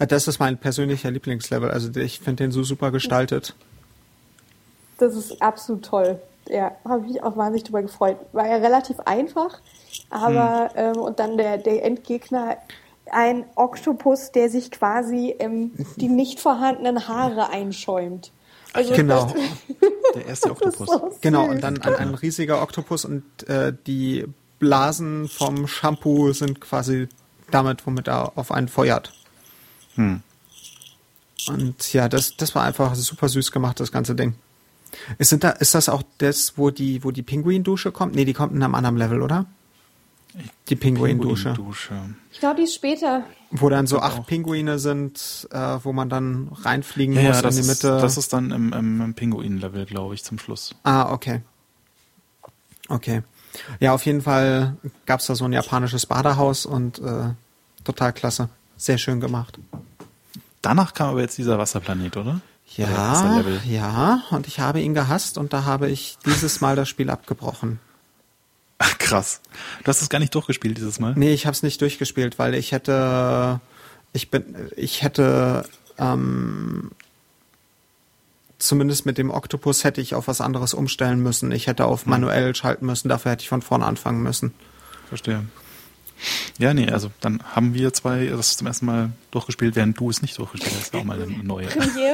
[SPEAKER 1] das ist mein persönlicher Lieblingslevel. Also ich finde den so super gestaltet.
[SPEAKER 3] Das ist absolut toll. Ja, habe ich auch wahnsinnig drüber gefreut. War ja relativ einfach, aber hm. ähm, und dann der, der Endgegner ein Oktopus, der sich quasi ähm, die nicht vorhandenen Haare einschäumt.
[SPEAKER 1] Also genau.
[SPEAKER 2] der erste Oktopus.
[SPEAKER 1] So genau, und dann ein, ein riesiger Oktopus und äh, die Blasen vom Shampoo sind quasi damit, womit er auf einen feuert. Hm. Und ja, das, das war einfach super süß gemacht, das ganze Ding. Ist, da, ist das auch das, wo die, wo die Pinguin-Dusche kommt? Nee, die kommt in einem anderen Level, oder? Die Pinguin-Dusche.
[SPEAKER 2] Pinguin
[SPEAKER 3] ich glaube, die ist später.
[SPEAKER 1] Wo dann so acht Pinguine sind, äh, wo man dann reinfliegen ja, muss ja, in die Mitte.
[SPEAKER 2] Ist, das ist dann im, im, im Pinguin-Level, glaube ich, zum Schluss.
[SPEAKER 1] Ah, okay. Okay. Ja, auf jeden Fall gab es da so ein japanisches Badehaus und äh, total klasse. Sehr schön gemacht.
[SPEAKER 2] Danach kam aber jetzt dieser Wasserplanet, oder?
[SPEAKER 1] Ja, ja, und ich habe ihn gehasst und da habe ich dieses Mal das Spiel abgebrochen.
[SPEAKER 2] Ach, krass. Du hast es gar nicht durchgespielt dieses Mal?
[SPEAKER 1] Nee, ich habe es nicht durchgespielt, weil ich hätte, ich bin, ich hätte ähm, zumindest mit dem Octopus hätte ich auf was anderes umstellen müssen. Ich hätte auf hm. manuell schalten müssen, dafür hätte ich von vorne anfangen müssen.
[SPEAKER 2] Verstehe. Ja, nee, also dann haben wir zwei das zum ersten Mal durchgespielt, während du es nicht durchgespielt hast. Das ist auch mal eine neue,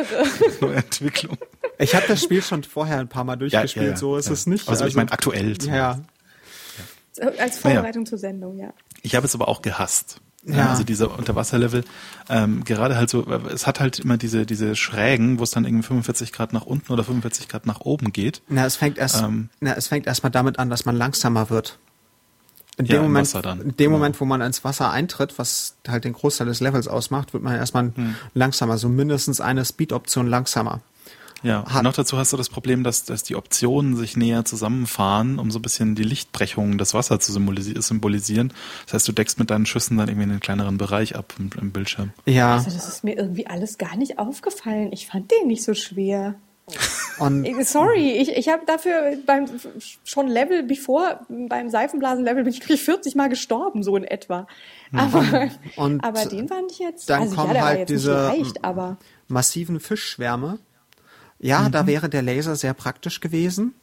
[SPEAKER 2] neue Entwicklung.
[SPEAKER 1] Ich habe das Spiel schon vorher ein paar Mal durchgespielt, ja, ja, ja, so ist es nicht.
[SPEAKER 2] Also, also ich meine aktuell.
[SPEAKER 1] Ja.
[SPEAKER 3] Als Vorbereitung zur Sendung, ja.
[SPEAKER 2] Ich habe es aber auch gehasst. Ja. Also diese Unterwasserlevel, ähm, gerade halt so, es hat halt immer diese, diese Schrägen, wo es dann irgendwie 45 Grad nach unten oder 45 Grad nach oben geht.
[SPEAKER 1] Na, es fängt erst, ähm, na, es fängt erstmal damit an, dass man langsamer wird. In dem, ja, Moment, in dem genau. Moment, wo man ins Wasser eintritt, was halt den Großteil des Levels ausmacht, wird man erstmal hm. langsamer, so mindestens eine Speed-Option langsamer.
[SPEAKER 2] Ja, hat. noch dazu hast du das Problem, dass, dass die Optionen sich näher zusammenfahren, um so ein bisschen die Lichtbrechung des Wassers zu symbolisieren. Das heißt, du deckst mit deinen Schüssen dann irgendwie einen kleineren Bereich ab im, im Bildschirm.
[SPEAKER 3] Ja. Also das ist mir irgendwie alles gar nicht aufgefallen. Ich fand den nicht so schwer. Und Sorry, ich, ich habe dafür beim schon Level bevor, beim Seifenblasen-Level bin ich glaube 40 Mal gestorben, so in etwa. Mhm. Aber, und aber den fand ich jetzt,
[SPEAKER 1] dann also kommen ja, halt diese leicht, massiven Fischschwärme, ja, mhm. da wäre der Laser sehr praktisch gewesen.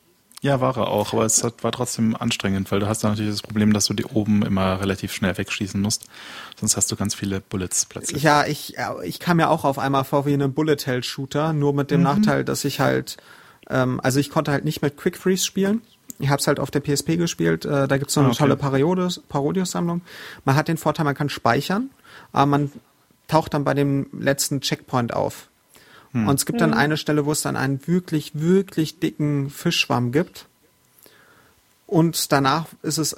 [SPEAKER 2] Ja, war er auch, aber es war trotzdem anstrengend, weil du hast da natürlich das Problem, dass du die oben immer relativ schnell wegschießen musst. Sonst hast du ganz viele Bullets plötzlich.
[SPEAKER 1] Ja, ich, ich kam ja auch auf einmal vor wie ein Bullet-Hell-Shooter, nur mit dem mhm. Nachteil, dass ich halt, ähm, also ich konnte halt nicht mit Quick Freeze spielen. Ich habe es halt auf der PSP gespielt. Äh, da gibt's so eine ah, okay. tolle Parodius, Parodius-Sammlung. Man hat den Vorteil, man kann speichern, aber man taucht dann bei dem letzten Checkpoint auf. Hm. Und es gibt dann hm. eine Stelle, wo es dann einen wirklich, wirklich dicken Fischschwamm gibt. Und danach ist es,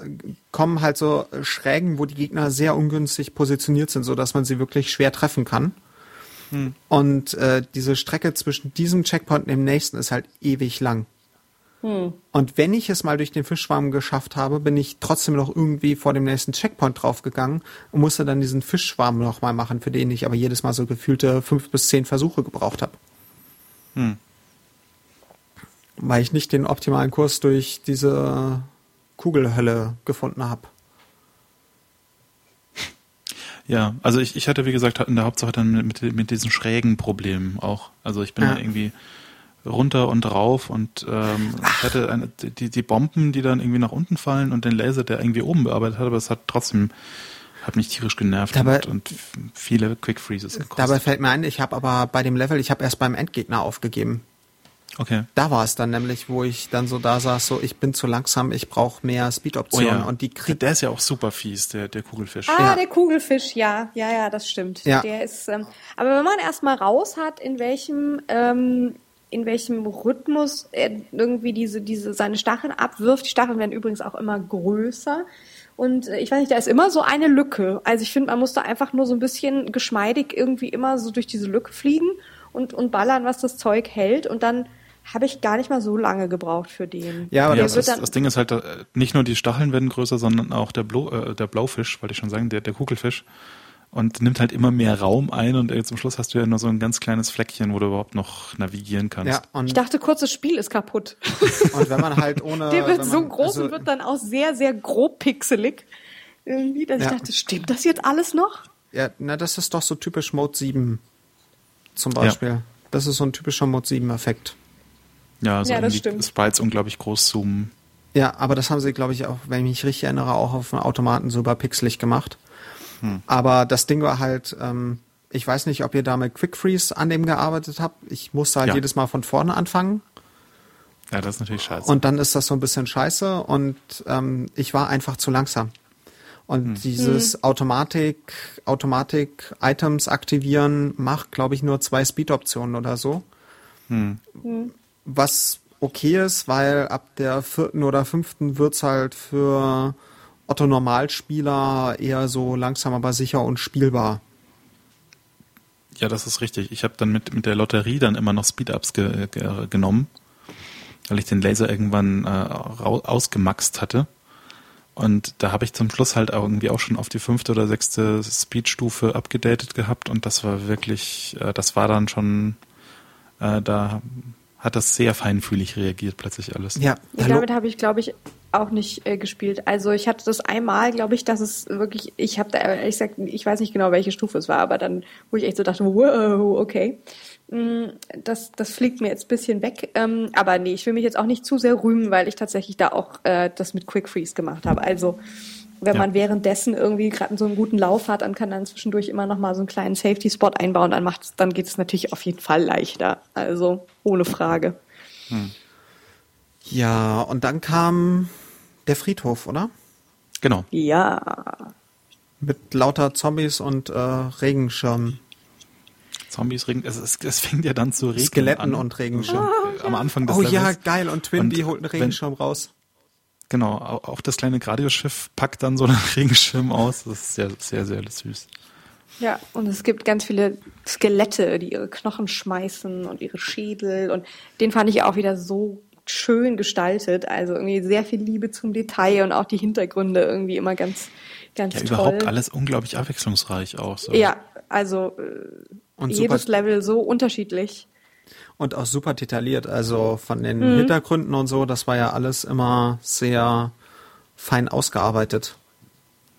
[SPEAKER 1] kommen halt so Schrägen, wo die Gegner sehr ungünstig positioniert sind, so dass man sie wirklich schwer treffen kann. Hm. Und äh, diese Strecke zwischen diesem Checkpoint und dem nächsten ist halt ewig lang. Hm. Und wenn ich es mal durch den Fischschwarm geschafft habe, bin ich trotzdem noch irgendwie vor dem nächsten Checkpoint draufgegangen und musste dann diesen Fischschwarm nochmal machen, für den ich aber jedes Mal so gefühlte fünf bis zehn Versuche gebraucht habe. Hm. Weil ich nicht den optimalen Kurs durch diese Kugelhölle gefunden habe.
[SPEAKER 2] Ja, also ich, ich hatte, wie gesagt, in der Hauptsache dann mit, mit diesen schrägen Problemen auch. Also ich bin ja. da irgendwie runter und rauf und ähm, ich hatte eine, die, die Bomben, die dann irgendwie nach unten fallen und den Laser, der irgendwie oben bearbeitet hat, aber es hat trotzdem hat mich tierisch genervt
[SPEAKER 1] dabei,
[SPEAKER 2] und, und, viele Quick Freezes gekostet.
[SPEAKER 1] Dabei fällt mir ein, ich habe aber bei dem Level, ich habe erst beim Endgegner aufgegeben.
[SPEAKER 2] Okay.
[SPEAKER 1] Da war es dann nämlich, wo ich dann so da saß, so ich bin zu langsam, ich brauche mehr Speed-Optionen oh ja. und die
[SPEAKER 2] kriegt. Der ist ja auch super fies, der, der Kugelfisch.
[SPEAKER 3] Ah,
[SPEAKER 2] ja.
[SPEAKER 3] der Kugelfisch, ja, ja, ja, das stimmt. Ja. Der ist, ähm, aber wenn man erstmal raus hat, in welchem ähm, in welchem Rhythmus er irgendwie diese, diese, seine Stacheln abwirft. Die Stacheln werden übrigens auch immer größer. Und äh, ich weiß nicht, da ist immer so eine Lücke. Also ich finde, man muss da einfach nur so ein bisschen geschmeidig irgendwie immer so durch diese Lücke fliegen und, und ballern, was das Zeug hält. Und dann habe ich gar nicht mal so lange gebraucht für den.
[SPEAKER 2] Ja, aber ja, das, das, Ding ist halt, äh, nicht nur die Stacheln werden größer, sondern auch der, Blau, äh, der Blaufisch, wollte ich schon sagen, der, der Kugelfisch und nimmt halt immer mehr Raum ein und zum Schluss hast du ja nur so ein ganz kleines Fleckchen, wo du überhaupt noch navigieren kannst. Ja,
[SPEAKER 3] und ich dachte kurz, das Spiel ist kaputt.
[SPEAKER 1] Und wenn man halt ohne...
[SPEAKER 3] Der wird
[SPEAKER 1] man,
[SPEAKER 3] so groß also, und wird dann auch sehr, sehr grob pixelig. Irgendwie, dass ja. ich dachte, stimmt das jetzt alles noch?
[SPEAKER 1] Ja, na, das ist doch so typisch Mode 7 zum Beispiel. Ja. Das ist so ein typischer Mode 7 Effekt.
[SPEAKER 2] Ja, also ja, das stimmt. Sprites unglaublich groß zoomen.
[SPEAKER 1] Ja, aber das haben sie, glaube ich, auch, wenn ich mich richtig erinnere, auch auf dem Automaten super pixelig gemacht. Hm. Aber das Ding war halt, ähm, ich weiß nicht, ob ihr da mit Quick Freeze an dem gearbeitet habt. Ich musste halt ja. jedes Mal von vorne anfangen.
[SPEAKER 2] Ja, das ist natürlich scheiße.
[SPEAKER 1] Und dann ist das so ein bisschen scheiße und ähm, ich war einfach zu langsam. Und hm. dieses hm. Automatik, Automatik-Items aktivieren macht, glaube ich, nur zwei Speed-Optionen oder so. Hm. hm. Was okay ist, weil ab der vierten oder fünften wird's halt für Otto Normalspieler eher so langsam aber sicher und spielbar.
[SPEAKER 2] Ja, das ist richtig. Ich habe dann mit, mit der Lotterie dann immer noch Speedups ge, ge, genommen, weil ich den Laser irgendwann äh, ausgemaxt hatte. Und da habe ich zum Schluss halt irgendwie auch schon auf die fünfte oder sechste Speedstufe abgedatet gehabt und das war wirklich, äh, das war dann schon, äh, da hat das sehr feinfühlig reagiert plötzlich alles.
[SPEAKER 3] Ja, damit habe ich, glaube ich, auch nicht äh, gespielt. Also ich hatte das einmal, glaube ich, dass es wirklich, ich habe da ehrlich gesagt, ich weiß nicht genau, welche Stufe es war, aber dann, wo ich echt so dachte, wow, okay. Mm, das, das fliegt mir jetzt ein bisschen weg. Ähm, aber nee, ich will mich jetzt auch nicht zu sehr rühmen, weil ich tatsächlich da auch äh, das mit Quick Freeze gemacht habe. Also wenn ja. man währenddessen irgendwie gerade so einen guten Lauf hat, dann kann man zwischendurch immer noch mal so einen kleinen Safety-Spot einbauen, dann macht's, dann geht es natürlich auf jeden Fall leichter. Also ohne Frage. Hm.
[SPEAKER 1] Ja, und dann kam der Friedhof, oder?
[SPEAKER 2] Genau.
[SPEAKER 3] Ja.
[SPEAKER 1] Mit lauter Zombies und äh, Regenschirmen.
[SPEAKER 2] Zombies, Regen, es, es, es fängt ja dann zu regnen
[SPEAKER 1] Skeletten
[SPEAKER 2] an.
[SPEAKER 1] und Regenschirm.
[SPEAKER 2] Am Anfang des
[SPEAKER 1] Oh ja,
[SPEAKER 2] Levels.
[SPEAKER 1] geil. Und Twinbee
[SPEAKER 2] Und
[SPEAKER 1] holt einen
[SPEAKER 2] wenn-
[SPEAKER 1] Regenschirm raus.
[SPEAKER 2] Genau, au- auch das kleine Gradioschiff packt dann so einen Regenschirm aus. Das ist sehr, sehr, sehr süß.
[SPEAKER 3] Ja, und es gibt ganz viele Skelette, die ihre Knochen schmeißen und ihre Schädel. Und den fand ich auch wieder so schön gestaltet. Also irgendwie sehr viel Liebe zum Detail und auch die Hintergründe irgendwie immer ganz, ganz
[SPEAKER 2] Ja,
[SPEAKER 3] toll.
[SPEAKER 2] überhaupt alles unglaublich abwechslungsreich auch. So.
[SPEAKER 3] Ja, also äh,
[SPEAKER 1] Und
[SPEAKER 3] jedes
[SPEAKER 1] super,
[SPEAKER 3] Level so unterschiedlich.
[SPEAKER 1] Und auch super detailliert. Also von den
[SPEAKER 3] Mhm.
[SPEAKER 1] Hintergründen und so, das war ja alles immer sehr fein ausgearbeitet.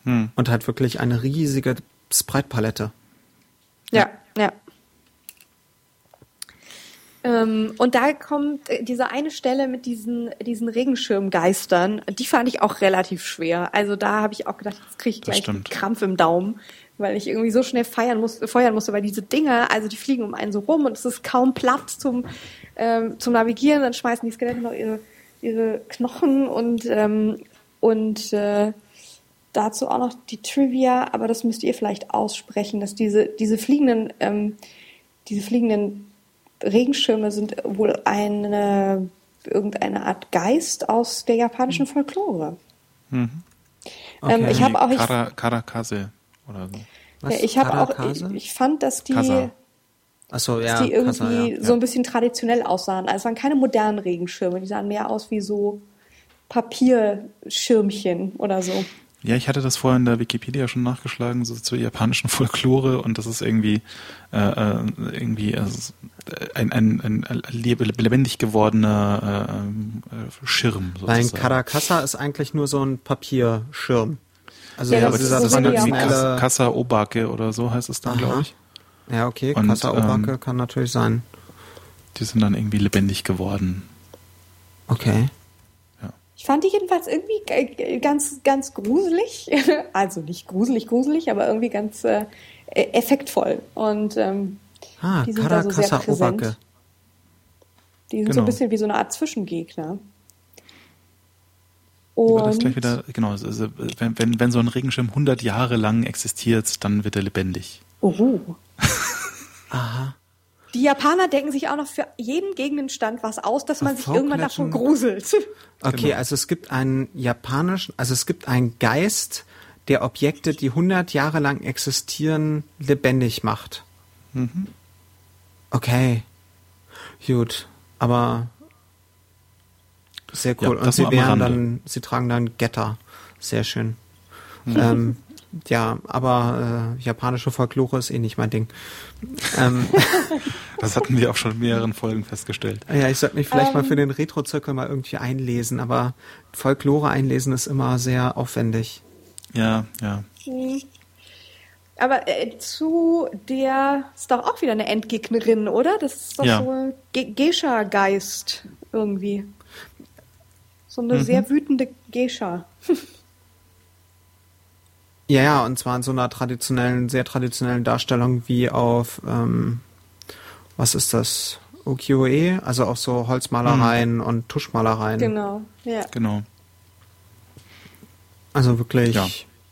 [SPEAKER 2] Hm.
[SPEAKER 1] Und halt wirklich eine riesige Sprite-Palette.
[SPEAKER 3] Ja, ja. Ähm, und da kommt äh, diese eine Stelle mit diesen, diesen Regenschirmgeistern, die fand ich auch relativ schwer. Also da habe ich auch gedacht, jetzt kriege ich
[SPEAKER 2] Das
[SPEAKER 3] gleich einen
[SPEAKER 2] stimmt.
[SPEAKER 3] Krampf im Daumen, weil ich irgendwie so schnell feiern musste, feuern musste, weil diese Dinger, also die fliegen um einen so rum und es ist kaum Platz zum, ähm, zum Navigieren, dann schmeißen die Skelette noch ihre, ihre Knochen und, ähm, und äh, dazu auch noch die Trivia, aber das müsst ihr vielleicht aussprechen, dass diese, diese fliegenden, ähm, diese fliegenden Regenschirme sind wohl eine, irgendeine Art Geist aus der japanischen Folklore. Ähm, ich habe auch, ich,
[SPEAKER 2] Kara, Karakase oder so.
[SPEAKER 1] Was?
[SPEAKER 3] ja, ich habe auch, ich, ich fand, dass die,
[SPEAKER 2] Kasa.
[SPEAKER 1] Achso, ja.
[SPEAKER 3] dass die irgendwie
[SPEAKER 1] Kasa, ja.
[SPEAKER 3] so ein bisschen traditionell aussahen. Also es waren keine modernen Regenschirme, die sahen mehr aus wie so Papierschirmchen oder so.
[SPEAKER 2] Ja, ich hatte das vorher in der Wikipedia schon nachgeschlagen, so zur japanischen Folklore und das ist irgendwie äh, äh, irgendwie äh, ein, ein, ein lebe- lebendig gewordener äh, ähm, äh, Schirm
[SPEAKER 1] Weil ein
[SPEAKER 2] sozusagen.
[SPEAKER 1] Karakasa ist eigentlich nur so ein Papierschirm. Also
[SPEAKER 3] Ja,
[SPEAKER 1] ja,
[SPEAKER 3] das
[SPEAKER 1] aber dieser
[SPEAKER 3] so
[SPEAKER 2] das war
[SPEAKER 3] sind die
[SPEAKER 2] irgendwie
[SPEAKER 3] auch
[SPEAKER 1] traditionelle...
[SPEAKER 2] Kas- Kasa Obake oder so heißt es dann, glaube ich.
[SPEAKER 1] Ja, okay,
[SPEAKER 2] Und,
[SPEAKER 1] Kasa Obake
[SPEAKER 2] ähm,
[SPEAKER 1] kann natürlich sein.
[SPEAKER 2] Die sind dann irgendwie lebendig geworden.
[SPEAKER 1] Okay.
[SPEAKER 3] Ich fand die jedenfalls irgendwie ganz, ganz gruselig. Also nicht gruselig, gruselig, aber irgendwie ganz äh, effektvoll. Und ähm,
[SPEAKER 1] Ah,
[SPEAKER 3] Die sind da so sehr präsent.
[SPEAKER 1] Obake.
[SPEAKER 3] die sind so
[SPEAKER 2] Genau.
[SPEAKER 3] ein bisschen wie so eine Art Zwischengegner.
[SPEAKER 2] Aber das
[SPEAKER 3] Und
[SPEAKER 2] gleich wieder, genau, also wenn, wenn, wenn so ein Regenschirm 100 Jahre lang existiert, dann wird er lebendig.
[SPEAKER 3] oh.
[SPEAKER 1] Aha.
[SPEAKER 3] Die Japaner denken sich auch noch für jeden Gegenstand was aus, dass man sich irgendwann davon gruselt.
[SPEAKER 1] Okay,
[SPEAKER 2] Genau.
[SPEAKER 1] also es gibt einen japanischen, also es gibt einen Geist, der Objekte, die 100 Jahre lang existieren, lebendig macht.
[SPEAKER 2] Mhm.
[SPEAKER 1] Okay. Gut, aber sehr
[SPEAKER 2] Ja,
[SPEAKER 1] cool. Und
[SPEAKER 2] das
[SPEAKER 1] sie
[SPEAKER 2] Rande.
[SPEAKER 1] dann, sie tragen dann Getter. Sehr schön.
[SPEAKER 2] Mhm.
[SPEAKER 1] Ähm, ja, aber äh, japanische Folklore ist eh nicht mein Ding. ähm,
[SPEAKER 2] Das hatten wir auch schon in mehreren Folgen festgestellt.
[SPEAKER 1] ja, ich sollte mich vielleicht mal
[SPEAKER 3] Ähm.
[SPEAKER 1] für den Retro-Zirkel mal irgendwie einlesen, aber Folklore einlesen ist immer sehr aufwendig.
[SPEAKER 2] Ja, ja.
[SPEAKER 3] Aber äh, zu der ist doch auch wieder eine Endgegnerin, oder? Das ist doch
[SPEAKER 2] Ja.
[SPEAKER 3] so ein Ge Geisha-Geist irgendwie. So eine
[SPEAKER 2] Mhm.
[SPEAKER 3] sehr wütende Geisha.
[SPEAKER 1] Ja, ja, und zwar in so einer traditionellen, sehr traditionellen Darstellung wie auf, ähm, was ist das? Ukiyo-e, also auch so Holzmalereien und Tuschmalereien.
[SPEAKER 3] Genau, ja.
[SPEAKER 2] Genau.
[SPEAKER 1] Also wirklich.
[SPEAKER 2] Ja.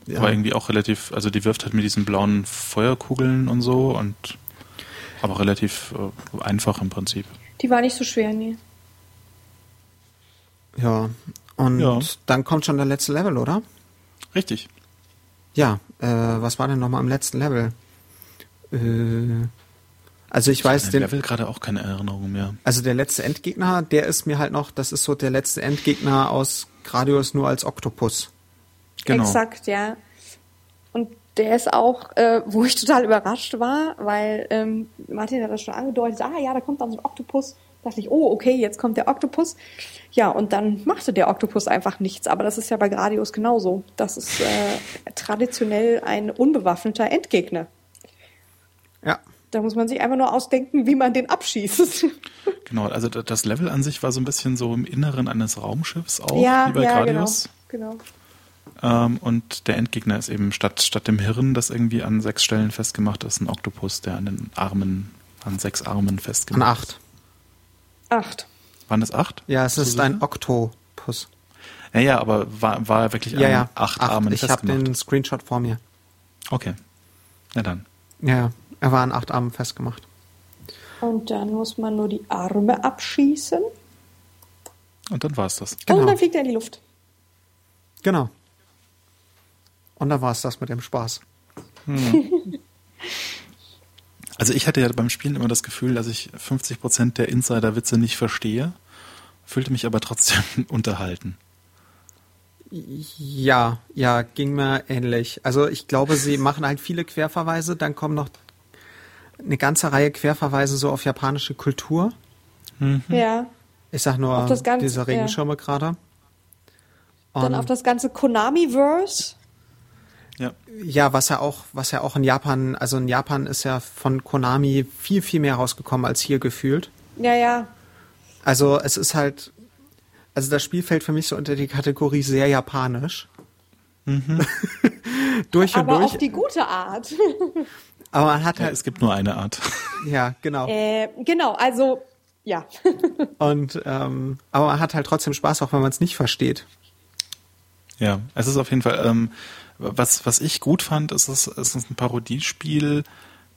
[SPEAKER 1] ja.
[SPEAKER 2] Aber irgendwie auch relativ, also die wirft halt mit diesen blauen Feuerkugeln und so und aber relativ äh, einfach im Prinzip.
[SPEAKER 3] Die war nicht so schwer, nee.
[SPEAKER 1] Ja. Und
[SPEAKER 2] Ja.
[SPEAKER 1] dann kommt schon der letzte Level, oder?
[SPEAKER 2] Richtig.
[SPEAKER 1] Ja, äh, was war denn nochmal im letzten Level? Äh, also ich weiß
[SPEAKER 2] An
[SPEAKER 1] den,
[SPEAKER 2] Level gerade auch keine Erinnerung mehr.
[SPEAKER 1] also der letzte Endgegner, der ist mir halt noch, das ist so der letzte Endgegner aus Gradius nur als Oktopus.
[SPEAKER 2] Genau.
[SPEAKER 3] Exakt, ja. Und der ist auch, äh, wo ich total überrascht war, weil ähm, Martin hat das schon angedeutet, ah ja, da kommt dann so ein Oktopus. Da dachte ich, oh, okay, jetzt kommt der Oktopus. Ja, und dann machte der Oktopus einfach nichts. Aber das ist ja bei Gradius genauso. Das ist äh, traditionell ein unbewaffneter Endgegner.
[SPEAKER 1] Ja.
[SPEAKER 3] Da muss man sich einfach nur ausdenken, wie man den abschießt.
[SPEAKER 2] Genau, also da- das Level an sich war so ein bisschen so im Inneren eines Raumschiffs auch,
[SPEAKER 3] ja,
[SPEAKER 2] wie bei
[SPEAKER 3] ja, genau.
[SPEAKER 2] Gradius.
[SPEAKER 3] genau.
[SPEAKER 2] Ähm, und der Endgegner ist eben statt, statt dem Hirn, das irgendwie an sechs Stellen festgemacht ist, ein Oktopus, der an den Armen, an sechs Armen
[SPEAKER 1] An
[SPEAKER 2] festgemacht ist.
[SPEAKER 1] acht.
[SPEAKER 3] Acht.
[SPEAKER 2] Waren das acht?
[SPEAKER 1] Ja, es ist ein? Oktopus.
[SPEAKER 2] Ja, ja, aber war, war er wirklich
[SPEAKER 1] Ja,
[SPEAKER 2] an
[SPEAKER 1] ja.
[SPEAKER 2] acht, Armen
[SPEAKER 1] Ich habe den Screenshot vor mir.
[SPEAKER 2] Okay. Na dann.
[SPEAKER 1] Ja, ja. er war an acht Armen festgemacht.
[SPEAKER 3] Und dann muss man nur die Arme abschießen.
[SPEAKER 2] Und dann war's das.
[SPEAKER 1] Genau.
[SPEAKER 3] Und dann fliegt er in die Luft.
[SPEAKER 1] Genau. Und da war es das mit dem Spaß.
[SPEAKER 2] Also ich hatte ja beim Spielen immer das Gefühl, dass ich 50 Prozent der Insider-Witze nicht verstehe, fühlte mich aber trotzdem unterhalten.
[SPEAKER 1] Ja, ja, ging mir ähnlich. Also ich glaube, sie machen halt viele Querverweise, dann kommen noch eine ganze Reihe Querverweise so auf japanische Kultur.
[SPEAKER 3] Ja.
[SPEAKER 1] Ich sag nur
[SPEAKER 3] Auf das Ganze,
[SPEAKER 1] diese
[SPEAKER 3] ja.
[SPEAKER 1] Regenschirme gerade.
[SPEAKER 3] Dann
[SPEAKER 1] Und-
[SPEAKER 3] auf das ganze Konami-Verse.
[SPEAKER 2] Ja.
[SPEAKER 1] Ja, was ja auch, was ja auch in Japan, also in Japan ist ja von Konami viel, viel mehr rausgekommen als hier gefühlt.
[SPEAKER 3] Ja, ja.
[SPEAKER 1] Also es ist halt, also das Spiel fällt für mich so unter die Kategorie sehr japanisch. durch und
[SPEAKER 3] Aber
[SPEAKER 1] durch.
[SPEAKER 3] auf die gute Art.
[SPEAKER 1] aber man hat
[SPEAKER 2] ja,
[SPEAKER 1] halt,
[SPEAKER 2] es gibt nur eine Art.
[SPEAKER 1] ja, genau.
[SPEAKER 3] äh, genau, also, ja.
[SPEAKER 1] Und ähm, aber man hat halt trotzdem Spaß, auch wenn man es nicht versteht.
[SPEAKER 2] Ja, es ist auf jeden Fall, ähm, was, was ich gut fand, ist es, es ist ein Parodiespiel,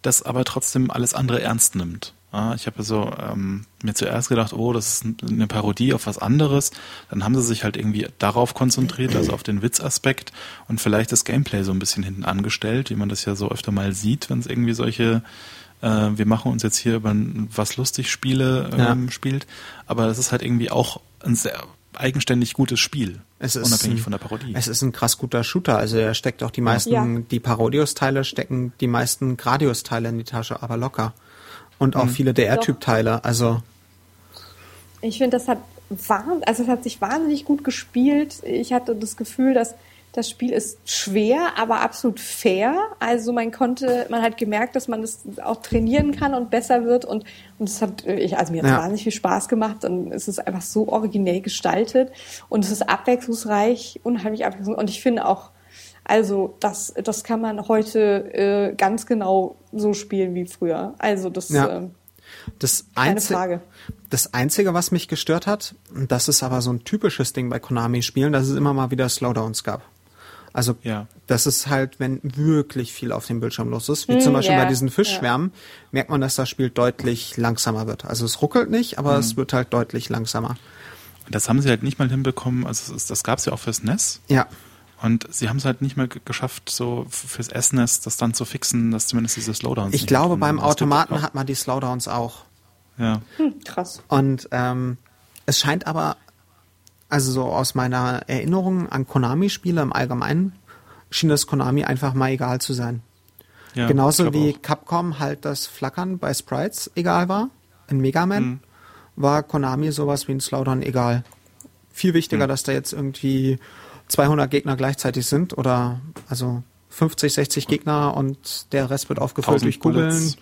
[SPEAKER 2] das aber trotzdem alles andere ernst nimmt. Ich habe so ähm, mir zuerst gedacht, oh, das ist ein- eine Parodie auf was anderes. Dann haben sie sich halt irgendwie darauf konzentriert, also auf den Witzaspekt und vielleicht das Gameplay so ein bisschen hinten angestellt, wie man das ja so öfter mal sieht, wenn es irgendwie solche äh, wir machen uns jetzt hier über ein was lustig Spiele ähm,
[SPEAKER 1] Ja.
[SPEAKER 2] spielt. Aber es ist halt irgendwie auch ein sehr eigenständig gutes Spiel,
[SPEAKER 1] Es ist
[SPEAKER 2] unabhängig
[SPEAKER 1] ein,
[SPEAKER 2] von der Parodie.
[SPEAKER 1] Es ist ein krass guter Shooter. Also er steckt auch die meisten,
[SPEAKER 3] Ja.
[SPEAKER 1] die Parodius-Teile stecken die meisten Gradius-Teile in die Tasche, aber locker. Und
[SPEAKER 2] Mhm.
[SPEAKER 1] auch viele DR-Typ-Teile. Also
[SPEAKER 3] Ich finde, das hat also es hat sich wahnsinnig gut gespielt. Ich hatte das Gefühl, dass das Spiel ist schwer, aber absolut fair. Also man konnte, man hat gemerkt, dass man das auch trainieren kann und besser wird und und es hat, ich, also mir hat
[SPEAKER 1] Ja.
[SPEAKER 3] wahnsinnig viel Spaß gemacht und es ist einfach so originell gestaltet und es ist abwechslungsreich, unheimlich abwechslungsreich und ich finde auch, also das, das kann man heute äh, ganz genau so spielen wie früher. Also das,
[SPEAKER 1] Ja.
[SPEAKER 3] ähm,
[SPEAKER 1] das
[SPEAKER 3] keine Frage.
[SPEAKER 1] das Einzige, was mich gestört hat, und das ist aber so ein typisches Ding bei Konami-Spielen, dass es immer mal wieder Slowdowns gab. Also
[SPEAKER 2] Ja.
[SPEAKER 1] das ist halt, wenn wirklich viel auf dem Bildschirm los ist, wie
[SPEAKER 3] Hm,
[SPEAKER 1] zum Beispiel
[SPEAKER 3] ja,
[SPEAKER 1] bei diesen
[SPEAKER 3] ja.
[SPEAKER 1] Fischschwärmen, merkt man, dass das Spiel deutlich langsamer wird. Also es ruckelt nicht, aber
[SPEAKER 2] Hm.
[SPEAKER 1] es wird halt deutlich langsamer.
[SPEAKER 2] Das haben sie halt nicht mal hinbekommen, also es ist, das gab es ja auch fürs NES.
[SPEAKER 1] Ja,
[SPEAKER 2] Und sie haben es halt nicht mehr ge- geschafft, so fürs SNES das dann zu fixen, dass zumindest diese Slowdowns.
[SPEAKER 1] ich glaube, beim Automaten hat man die Slowdowns auch.
[SPEAKER 2] Ja.
[SPEAKER 3] Hm, krass.
[SPEAKER 1] Und ähm, es scheint aber, also so aus meiner Erinnerung an Konami-Spiele im Allgemeinen, schien das Konami einfach mal egal zu sein.
[SPEAKER 2] ja
[SPEAKER 1] Genauso wie
[SPEAKER 2] auch.
[SPEAKER 1] Capcom halt das Flackern bei Sprites egal war, in Mega Man,
[SPEAKER 2] Mhm.
[SPEAKER 1] war Konami sowas wie ein Slowdown egal. Viel wichtiger,
[SPEAKER 2] Mhm.
[SPEAKER 1] dass da jetzt irgendwie 200 Gegner gleichzeitig sind oder also 50, 60 Gegner und der Rest wird aufgefüllt
[SPEAKER 2] 1000
[SPEAKER 1] durch Kugeln.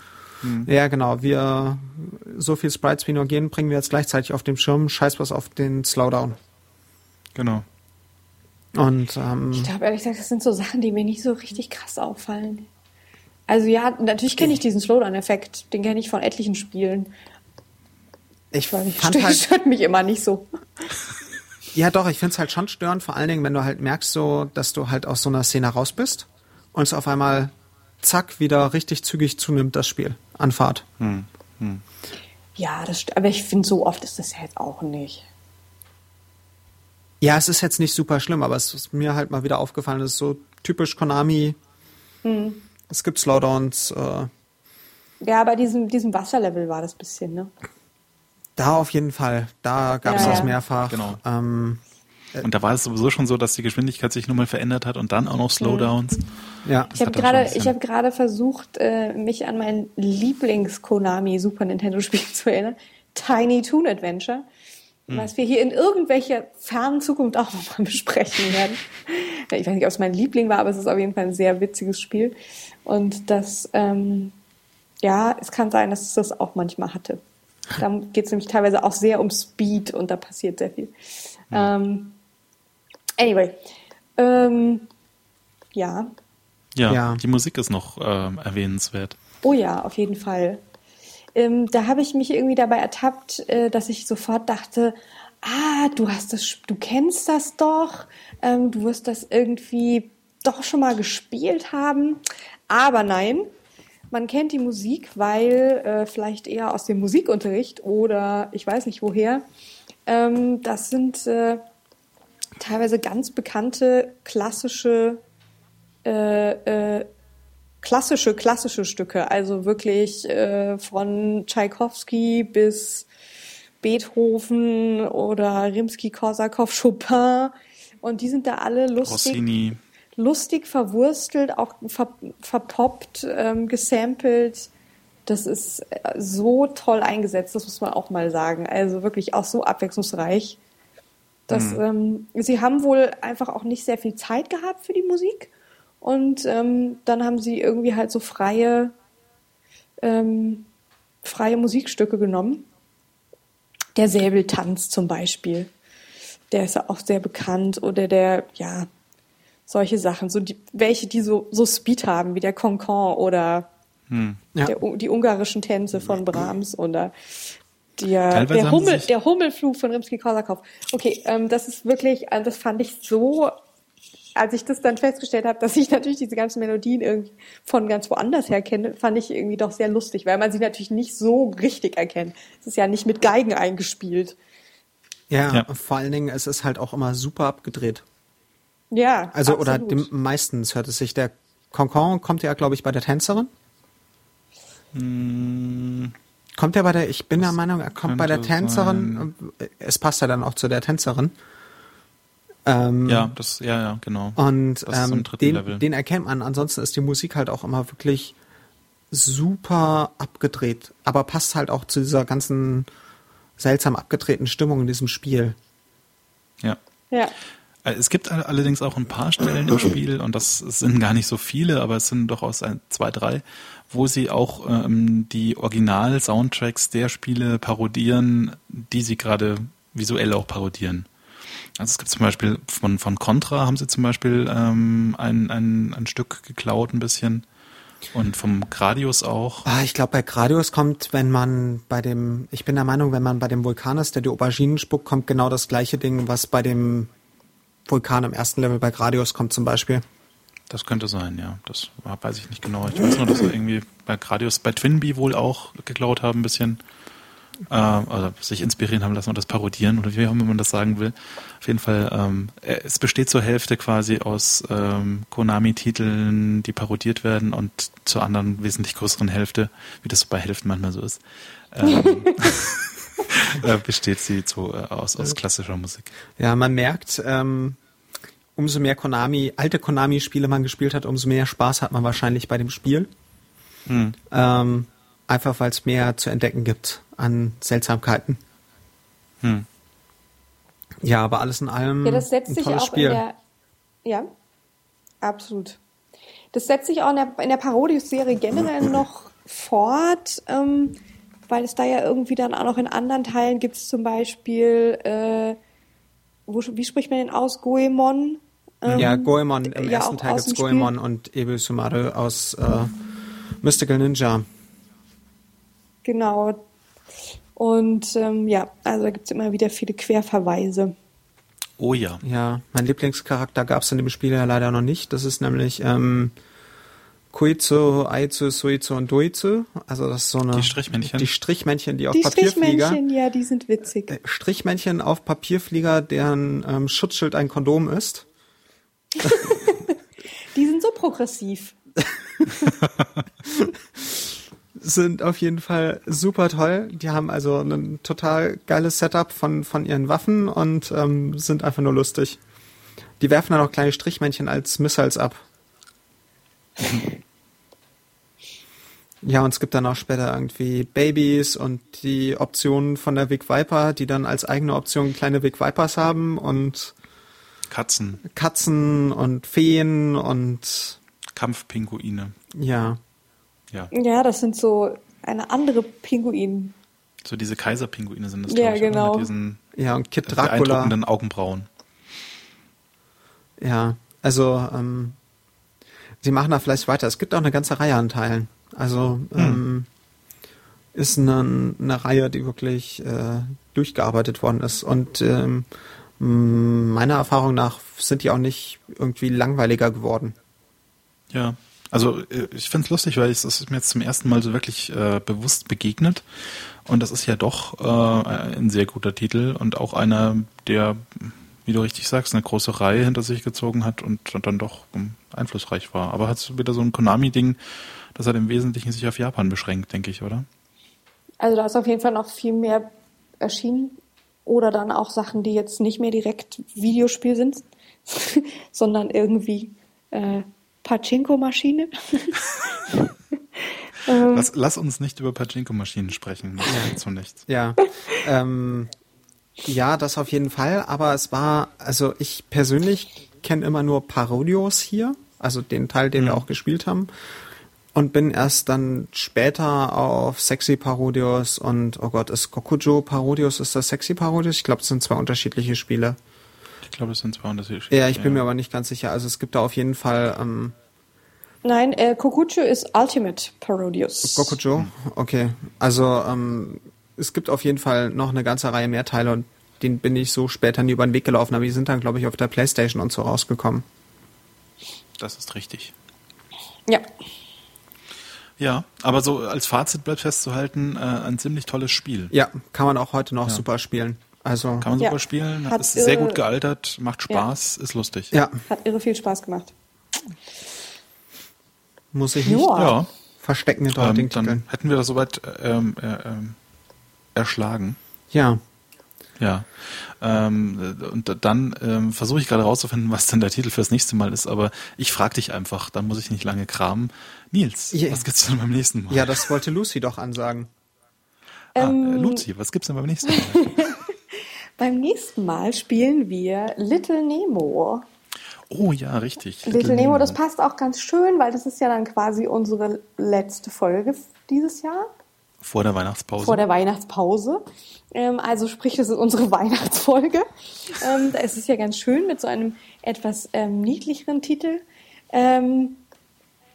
[SPEAKER 2] Mhm.
[SPEAKER 1] Ja, genau. Wir so viel Sprites wie nur gehen, bringen wir jetzt gleichzeitig auf dem Schirm. Scheiß was auf den Slowdown.
[SPEAKER 2] Genau.
[SPEAKER 1] Und ähm,
[SPEAKER 3] Ich glaube ehrlich gesagt, das sind so Sachen, die mir nicht so richtig krass auffallen. Also ja, natürlich kenne ich diesen Slowdown-Effekt. Den kenne ich von etlichen Spielen.
[SPEAKER 1] ich
[SPEAKER 3] Weil
[SPEAKER 1] fand
[SPEAKER 3] stört,
[SPEAKER 1] halt,
[SPEAKER 3] stört mich immer nicht so.
[SPEAKER 1] ja doch, ich find's halt schon störend, vor allen Dingen, wenn du halt merkst, so, dass du halt aus so einer Szene raus bist und es auf einmal zack wieder richtig zügig zunimmt, das Spiel an Fahrt.
[SPEAKER 2] Hm. Hm.
[SPEAKER 3] Ja, das aber ich finde, so oft ist das ja jetzt auch nicht.
[SPEAKER 1] Ja, es ist jetzt nicht super schlimm, aber es ist mir halt mal wieder aufgefallen, es ist so typisch Konami. Es gibt Slowdowns, äh,
[SPEAKER 3] Ja, bei diesem, diesem Wasserlevel war das bisschen, ne?
[SPEAKER 1] da auf jeden Fall. Da gab es
[SPEAKER 3] Ja,
[SPEAKER 1] das
[SPEAKER 3] ja.
[SPEAKER 1] mehrfach.
[SPEAKER 2] Genau.
[SPEAKER 1] Ähm,
[SPEAKER 2] Und da war es sowieso schon so, dass die Geschwindigkeit sich nun mal verändert hat und dann auch noch Slowdowns.
[SPEAKER 1] ja.
[SPEAKER 3] Ich habe gerade,
[SPEAKER 2] ein bisschen-
[SPEAKER 3] ich habe gerade versucht, äh, mich an mein Lieblings-Konami Super Nintendo Spiel zu erinnern, Tiny Toon Adventure, was wir hier in irgendwelcher fernen Zukunft auch nochmal besprechen werden. Ich weiß nicht, ob es mein Liebling war, aber es ist auf jeden Fall ein sehr witziges Spiel. Und das, ähm, ja, es kann sein, dass es das auch manchmal hatte. Da geht es nämlich teilweise auch sehr um Speed und da passiert sehr viel. Ähm, anyway, ähm, ja,
[SPEAKER 2] Ja,
[SPEAKER 1] Ja.
[SPEAKER 2] die Musik ist noch ähm, erwähnenswert.
[SPEAKER 3] Oh ja, auf jeden Fall. Ähm, da habe ich mich irgendwie dabei ertappt, äh, dass ich sofort dachte, ah, du hast das, du kennst das doch, ähm, du wirst das irgendwie doch schon mal gespielt haben. Aber nein, man kennt die Musik, weil äh, vielleicht eher aus dem Musikunterricht oder ich weiß nicht woher. Ähm, das sind äh, teilweise ganz bekannte klassische äh, äh, klassische, klassische Stücke, also wirklich äh, von Tschaikowski bis Beethoven oder Rimsky-Korsakow, Chopin. Und die sind da alle lustig.
[SPEAKER 2] Rossini.
[SPEAKER 3] Lustig verwurstelt, auch ver, verpoppt, ähm, gesampelt. Das ist äh, so toll eingesetzt, das muss man auch mal sagen. Also wirklich auch so abwechslungsreich. Das, ähm, sie haben wohl einfach auch nicht sehr viel Zeit gehabt für die Musik. Und ähm, dann haben sie irgendwie halt so freie, ähm, freie Musikstücke genommen. Der Säbeltanz zum Beispiel. Der ist ja auch sehr bekannt. Oder der, ja, solche Sachen. So die, welche, die so, so Speed haben, wie der Concon oder
[SPEAKER 1] Ja.
[SPEAKER 3] der, die ungarischen Tänze von Brahms oder der, der, Hummel, der Hummelflug von Rimsky-Korsakow. Okay, ähm, das ist wirklich, äh, das fand ich so, als ich das dann festgestellt habe, dass ich natürlich diese ganzen Melodien irgendwie von ganz woanders her kenne, fand ich irgendwie doch sehr lustig, weil man sie natürlich nicht so richtig erkennt. Es ist ja nicht mit Geigen eingespielt.
[SPEAKER 1] Ja,
[SPEAKER 2] Ja.
[SPEAKER 1] vor allen Dingen, es ist halt auch immer super abgedreht.
[SPEAKER 3] Ja,
[SPEAKER 1] Also, oder
[SPEAKER 3] absolut.
[SPEAKER 1] dem, meistens hört es sich, der Concon kommt ja, glaube ich, bei der Tänzerin. Kommt er bei der, ich bin der Meinung, er kommt bei der Tänzerin. Es passt ja dann auch zu der Tänzerin. Ähm,
[SPEAKER 2] Ja, das, ja, ja, genau.
[SPEAKER 1] Und ähm,
[SPEAKER 2] dritten Level.
[SPEAKER 1] den, den erkennt man. Ansonsten ist die Musik halt auch immer wirklich super abgedreht. Aber passt halt auch zu dieser ganzen seltsam abgedrehten Stimmung in diesem Spiel.
[SPEAKER 2] ja.
[SPEAKER 3] ja.
[SPEAKER 2] Äh, Es gibt all- allerdings auch ein paar Stellen im Spiel, und das sind gar nicht so viele, aber es sind durchaus ein, zwei, drei, wo sie auch ähm, die Original-Soundtracks der Spiele parodieren, die sie gerade visuell auch parodieren. Also es gibt zum Beispiel von, von Contra haben sie zum Beispiel ähm, ein, ein, ein Stück geklaut ein bisschen. Und vom Gradius auch.
[SPEAKER 1] Ah, ich glaube, bei Gradius kommt, wenn man bei dem, ich bin der Meinung, wenn man bei dem Vulkan ist, der die Auberginen spuckt, kommt genau das gleiche Ding, was bei dem Vulkan im ersten Level bei Gradius kommt zum Beispiel.
[SPEAKER 2] Das könnte sein, ja. Das weiß ich nicht genau. Ich weiß nur, dass sie irgendwie bei Gradius, bei Twinbee wohl auch geklaut haben ein bisschen. Äh, also sich inspirieren haben lassen und das parodieren oder wie auch immer man das sagen will. Auf jeden Fall, ähm, äh, es besteht zur Hälfte quasi aus ähm, Konami-Titeln, die parodiert werden und zur anderen wesentlich größeren Hälfte, wie das bei Hälften manchmal so ist, ähm, äh, besteht sie zu, äh, aus, aus klassischer Musik.
[SPEAKER 1] Ja, man merkt, ähm, umso mehr Konami, alte Konami-Spiele man gespielt hat, umso mehr Spaß hat man wahrscheinlich bei dem Spiel. Ähm, einfach weil es mehr zu entdecken gibt an Seltsamkeiten.
[SPEAKER 2] Hm.
[SPEAKER 1] Ja, aber alles in allem
[SPEAKER 3] Ja, das setzt
[SPEAKER 1] ein
[SPEAKER 3] sich
[SPEAKER 1] tolles
[SPEAKER 3] auch
[SPEAKER 1] Spiel.
[SPEAKER 3] in der. Ja, absolut. Das setzt sich auch in der, in der Parodius-Serie generell noch fort, ähm, weil es da ja irgendwie dann auch noch in anderen Teilen gibt es zum Beispiel, äh, wo, wie spricht man den aus? Goemon? Ähm,
[SPEAKER 1] ja, Goemon, im
[SPEAKER 3] ja,
[SPEAKER 1] ersten Teil
[SPEAKER 3] dem Spiel.
[SPEAKER 1] Goemon und Ebe Sumaru aus äh, Mystical Ninja.
[SPEAKER 3] Genau. Und ähm, ja, also da gibt es immer wieder viele Querverweise.
[SPEAKER 2] Oh ja.
[SPEAKER 1] Ja, mein Lieblingscharakter gab's in dem Spiel ja leider noch nicht. Das ist nämlich ähm, Koizu, Aizu, Suizu und Doizu. Also das ist so eine
[SPEAKER 2] Die Strichmännchen.
[SPEAKER 1] Die Strichmännchen, die auf
[SPEAKER 3] Die
[SPEAKER 1] Papierflieger.
[SPEAKER 3] Strichmännchen, ja, die sind witzig.
[SPEAKER 1] Äh, Strichmännchen auf Papierflieger, deren ähm, Schutzschild ein Kondom ist.
[SPEAKER 3] Die sind so progressiv.
[SPEAKER 1] Sind auf jeden Fall super toll. Die haben also ein total geiles Setup von, von ihren Waffen und ähm, sind einfach nur lustig. Die werfen dann auch kleine Strichmännchen als Missiles ab. Ja, und es gibt dann auch später irgendwie Babys und die Optionen von der Vic Viper, die dann als eigene Option kleine Vic Vipers haben und
[SPEAKER 2] Katzen,
[SPEAKER 1] Katzen und Feen und
[SPEAKER 2] Kampfpinguine.
[SPEAKER 1] ja.
[SPEAKER 2] Ja.
[SPEAKER 3] Ja, das sind so eine andere Pinguin.
[SPEAKER 2] So diese Kaiserpinguine sind das,
[SPEAKER 3] Ja,
[SPEAKER 2] ich, oder?
[SPEAKER 3] genau.
[SPEAKER 2] mit diesen
[SPEAKER 1] Ja, und Kid
[SPEAKER 2] äh,
[SPEAKER 1] Dracula.
[SPEAKER 2] beeindruckenden Augenbrauen.
[SPEAKER 1] Ja, also ähm, sie machen da vielleicht weiter. Es gibt auch eine ganze Reihe an Teilen. Also ähm, ist eine, eine Reihe, die wirklich äh, durchgearbeitet worden ist. Und ähm, meiner Erfahrung nach sind die auch nicht irgendwie langweiliger geworden.
[SPEAKER 2] Ja, also äh, ich finde es lustig, weil es ist mir jetzt zum ersten Mal so wirklich äh, bewusst begegnet. Und das ist ja doch äh, ein sehr guter Titel und auch einer, der, wie du richtig sagst, eine große Reihe hinter sich gezogen hat und, dann doch um, einflussreich war. Aber hat wieder so ein Konami-Ding, das hat im Wesentlichen sich auf Japan beschränkt, denke ich, oder?
[SPEAKER 3] Also da ist auf jeden Fall noch viel mehr erschienen. Oder dann auch Sachen, die jetzt nicht mehr direkt Videospiel sind, sondern irgendwie äh, Pachinko-Maschine.
[SPEAKER 2] lass, lass, uns nicht über Pachinko-Maschinen sprechen. Das ja. zu nichts.
[SPEAKER 1] Ja. Ähm, ja, das auf jeden Fall. Aber es war, also ich persönlich kenne immer nur Parodios hier, also den Teil, den mhm. wir auch gespielt haben. Und bin erst dann später auf Sexy Parodios und, oh Gott, ist Gokujo Parodios, ist das Sexy Parodios? Ich glaube, es sind zwei unterschiedliche Spiele.
[SPEAKER 2] Ich glaube, es sind zwei unterschiedliche Spiele.
[SPEAKER 1] Ja, ich bin ja. mir aber nicht ganz sicher. Also es gibt da auf jeden Fall, ähm,
[SPEAKER 3] Nein, äh, Kokujo ist Ultimate Parodius.
[SPEAKER 1] Gokujo? Okay. Also ähm, es gibt auf jeden Fall noch eine ganze Reihe mehr Teile und den bin ich so später nie über den Weg gelaufen, aber die sind dann, glaube ich, auf der Playstation und so rausgekommen.
[SPEAKER 2] Das ist richtig.
[SPEAKER 3] Ja.
[SPEAKER 2] Ja, aber so als Fazit bleibt festzuhalten, äh, ein ziemlich tolles Spiel.
[SPEAKER 1] Ja, kann man auch heute noch ja. super spielen. Also
[SPEAKER 2] kann man super ja. spielen, hat ist irre, sehr gut gealtert, macht Spaß, ja. ist lustig.
[SPEAKER 1] Ja.
[SPEAKER 3] Hat irre viel Spaß gemacht.
[SPEAKER 1] Muss ich nicht ja. verstecken
[SPEAKER 2] hinter ähm, Dann hätten wir das soweit ähm, äh, ähm, erschlagen.
[SPEAKER 1] Ja.
[SPEAKER 2] Ja. Ähm, und dann ähm, versuche ich gerade rauszufinden, was denn der Titel fürs nächste Mal ist, aber ich frage dich einfach, dann muss ich nicht lange kramen. Nils, yeah. was gibt's denn beim nächsten Mal?
[SPEAKER 1] Ja, das wollte Lucy doch ansagen.
[SPEAKER 2] Ah, ähm, Lucy, was gibt's denn beim nächsten Mal?
[SPEAKER 3] beim nächsten Mal spielen wir Little Nemo.
[SPEAKER 2] Oh ja, richtig.
[SPEAKER 3] Little, Little Nemo, Nemo, das passt auch ganz schön, weil das ist ja dann quasi unsere letzte Folge dieses Jahr.
[SPEAKER 2] Vor der Weihnachtspause.
[SPEAKER 3] Vor der Weihnachtspause. Ähm, also sprich, es ist unsere Weihnachtsfolge. Ähm, da ist es ja ganz schön mit so einem etwas ähm, niedlicheren Titel. Ähm,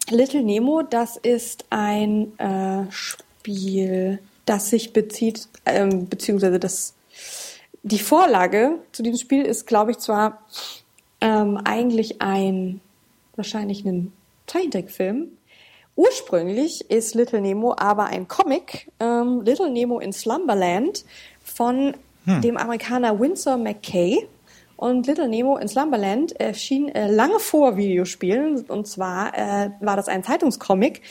[SPEAKER 3] Little Nemo, das ist ein äh, Spiel, das sich bezieht, ähm, beziehungsweise das, die Vorlage zu diesem Spiel ist, glaube ich, zwar ähm, eigentlich ein, wahrscheinlich ein Zeichentrickfilm, Ursprünglich ist Little Nemo aber ein Comic, ähm, Little Nemo in Slumberland, von hm. dem Amerikaner Winsor McKay. Und Little Nemo in Slumberland erschien äh, lange vor Videospielen. Und zwar äh, war das ein Zeitungscomic,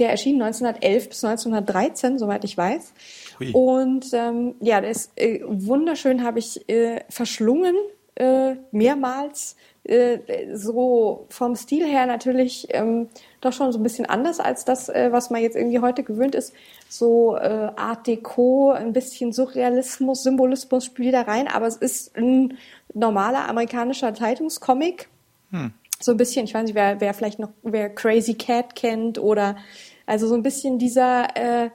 [SPEAKER 3] der erschien 1911 bis 1913, soweit ich weiß. Hui. Und ähm, ja, der ist äh, wunderschön, habe ich äh, verschlungen, äh, mehrmals. Äh, so vom Stil her natürlich ähm, doch schon so ein bisschen anders als das, äh, was man jetzt irgendwie heute gewöhnt ist. So äh, Art Deco, ein bisschen Surrealismus, Symbolismus spielt da rein, aber es ist ein normaler amerikanischer Zeitungscomic. Hm. So ein bisschen, ich weiß nicht, wer, wer vielleicht noch, wer Crazy Cat kennt oder also so ein bisschen dieser äh,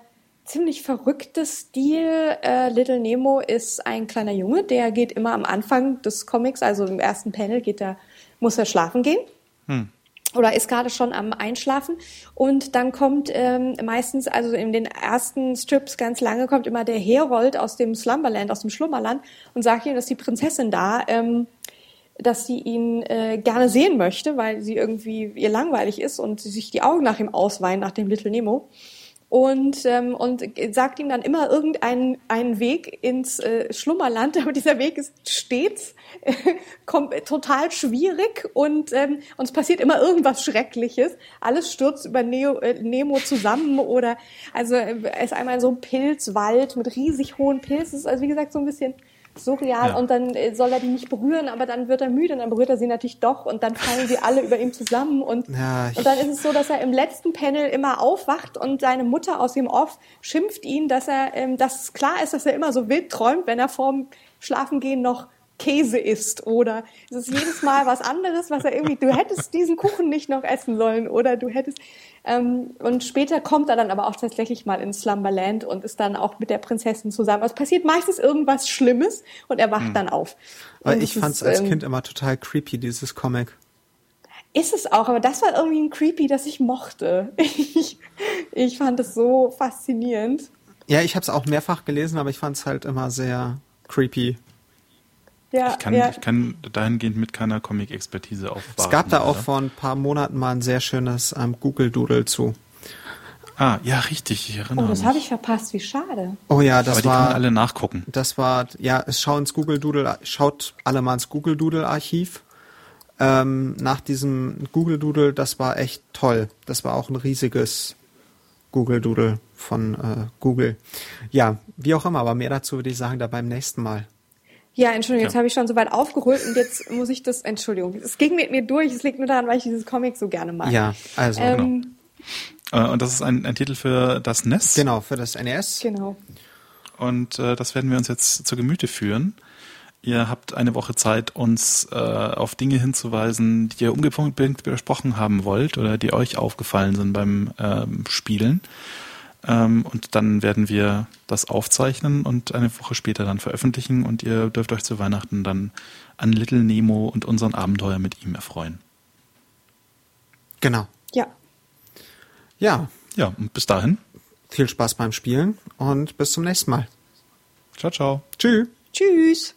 [SPEAKER 3] ziemlich verrückte Stil. Äh, Little Nemo ist ein kleiner Junge, der geht immer am Anfang des Comics, also im ersten Panel geht er, muss er schlafen gehen. Hm oder ist gerade schon am Einschlafen und dann kommt ähm, meistens, also in den ersten Strips ganz lange, kommt immer der Herold aus dem Slumberland, aus dem Schlummerland und sagt ihm, dass die Prinzessin da, ähm, dass sie ihn äh, gerne sehen möchte, weil sie irgendwie ihr langweilig ist und sie sich die Augen nach ihm ausweinen, nach dem Little Nemo und, ähm, und sagt ihm dann immer irgendeinen einen Weg ins äh, Schlummerland, aber dieser Weg ist stets äh, total schwierig und, ähm, und es passiert immer irgendwas Schreckliches. Alles stürzt über Neo, äh, Nemo zusammen oder also äh, es ist einmal so ein Pilzwald mit riesig hohen Pilzen. Also wie gesagt, so ein bisschen surreal ja. und dann äh, soll er die nicht berühren, aber dann wird er müde und dann berührt er sie natürlich doch und dann fallen sie alle über ihm zusammen und, ja, und dann ist es so, dass er im letzten Panel immer aufwacht und seine Mutter aus dem Off schimpft ihn, dass er, ähm, dass es klar ist, dass er immer so wild träumt, wenn er vorm Schlafengehen noch Käse isst oder es ist jedes Mal was anderes, was er irgendwie, du hättest diesen Kuchen nicht noch essen sollen oder du hättest, ähm, und später kommt er dann aber auch tatsächlich mal in Slumberland und ist dann auch mit der Prinzessin zusammen. Also es passiert meistens irgendwas Schlimmes und er wacht hm. dann auf.
[SPEAKER 1] Weil ich fand es als ähm, Kind immer total creepy, dieses Comic.
[SPEAKER 3] Ist es auch, aber das war irgendwie ein Creepy, das ich mochte. Ich, ich fand es so faszinierend.
[SPEAKER 1] Ja, ich habe es auch mehrfach gelesen, aber ich fand es halt immer sehr creepy.
[SPEAKER 3] Ja,
[SPEAKER 2] Ich kann,
[SPEAKER 3] ja.
[SPEAKER 2] ich kann dahingehend mit keiner Comic-Expertise aufwarten.
[SPEAKER 1] Es gab da auch
[SPEAKER 2] leider.
[SPEAKER 1] vor ein paar Monaten mal ein sehr schönes ähm, Google Doodle zu.
[SPEAKER 2] Ah, ja, richtig, ich erinnere
[SPEAKER 3] Oh, das
[SPEAKER 2] mich.
[SPEAKER 3] habe ich verpasst. Wie schade.
[SPEAKER 1] Oh ja, das
[SPEAKER 2] Aber die kann man
[SPEAKER 1] war,
[SPEAKER 2] alle nachgucken.
[SPEAKER 1] das war, ja, es schau ins Google Doodle, schaut alle mal ins Google Doodle Archiv. Ähm, nach diesem Google Doodle, das war echt toll. Das war auch ein riesiges Google Doodle von äh, Google. Ja, wie auch immer, aber mehr dazu würde ich sagen, da beim nächsten Mal.
[SPEAKER 3] Ja, Entschuldigung, jetzt
[SPEAKER 2] Ja.
[SPEAKER 3] habe ich schon so weit aufgeholt und jetzt muss ich das, Entschuldigung, es ging mit mir durch, es liegt nur daran, weil ich dieses Comic so gerne mag.
[SPEAKER 1] Ja, also,
[SPEAKER 3] Ähm,
[SPEAKER 2] Äh, und das ist ein, ein Titel für das NES.
[SPEAKER 1] genau, für das NES.
[SPEAKER 3] genau.
[SPEAKER 2] Und äh, das werden wir uns jetzt zu Gemüte führen. Ihr habt eine Woche Zeit, uns äh, auf Dinge hinzuweisen, die ihr unbedingt besprochen haben wollt oder die euch aufgefallen sind beim ähm, Spielen. Ähm, und dann werden wir das aufzeichnen und eine Woche später dann veröffentlichen und ihr dürft euch zu Weihnachten dann an Little Nemo und unseren Abenteuer mit ihm erfreuen.
[SPEAKER 1] Genau.
[SPEAKER 3] Ja.
[SPEAKER 1] Ja,
[SPEAKER 2] Ja, und bis dahin.
[SPEAKER 1] viel Spaß beim Spielen und bis zum nächsten Mal.
[SPEAKER 2] Ciao, ciao.
[SPEAKER 1] Tschüss.
[SPEAKER 3] Tschüss.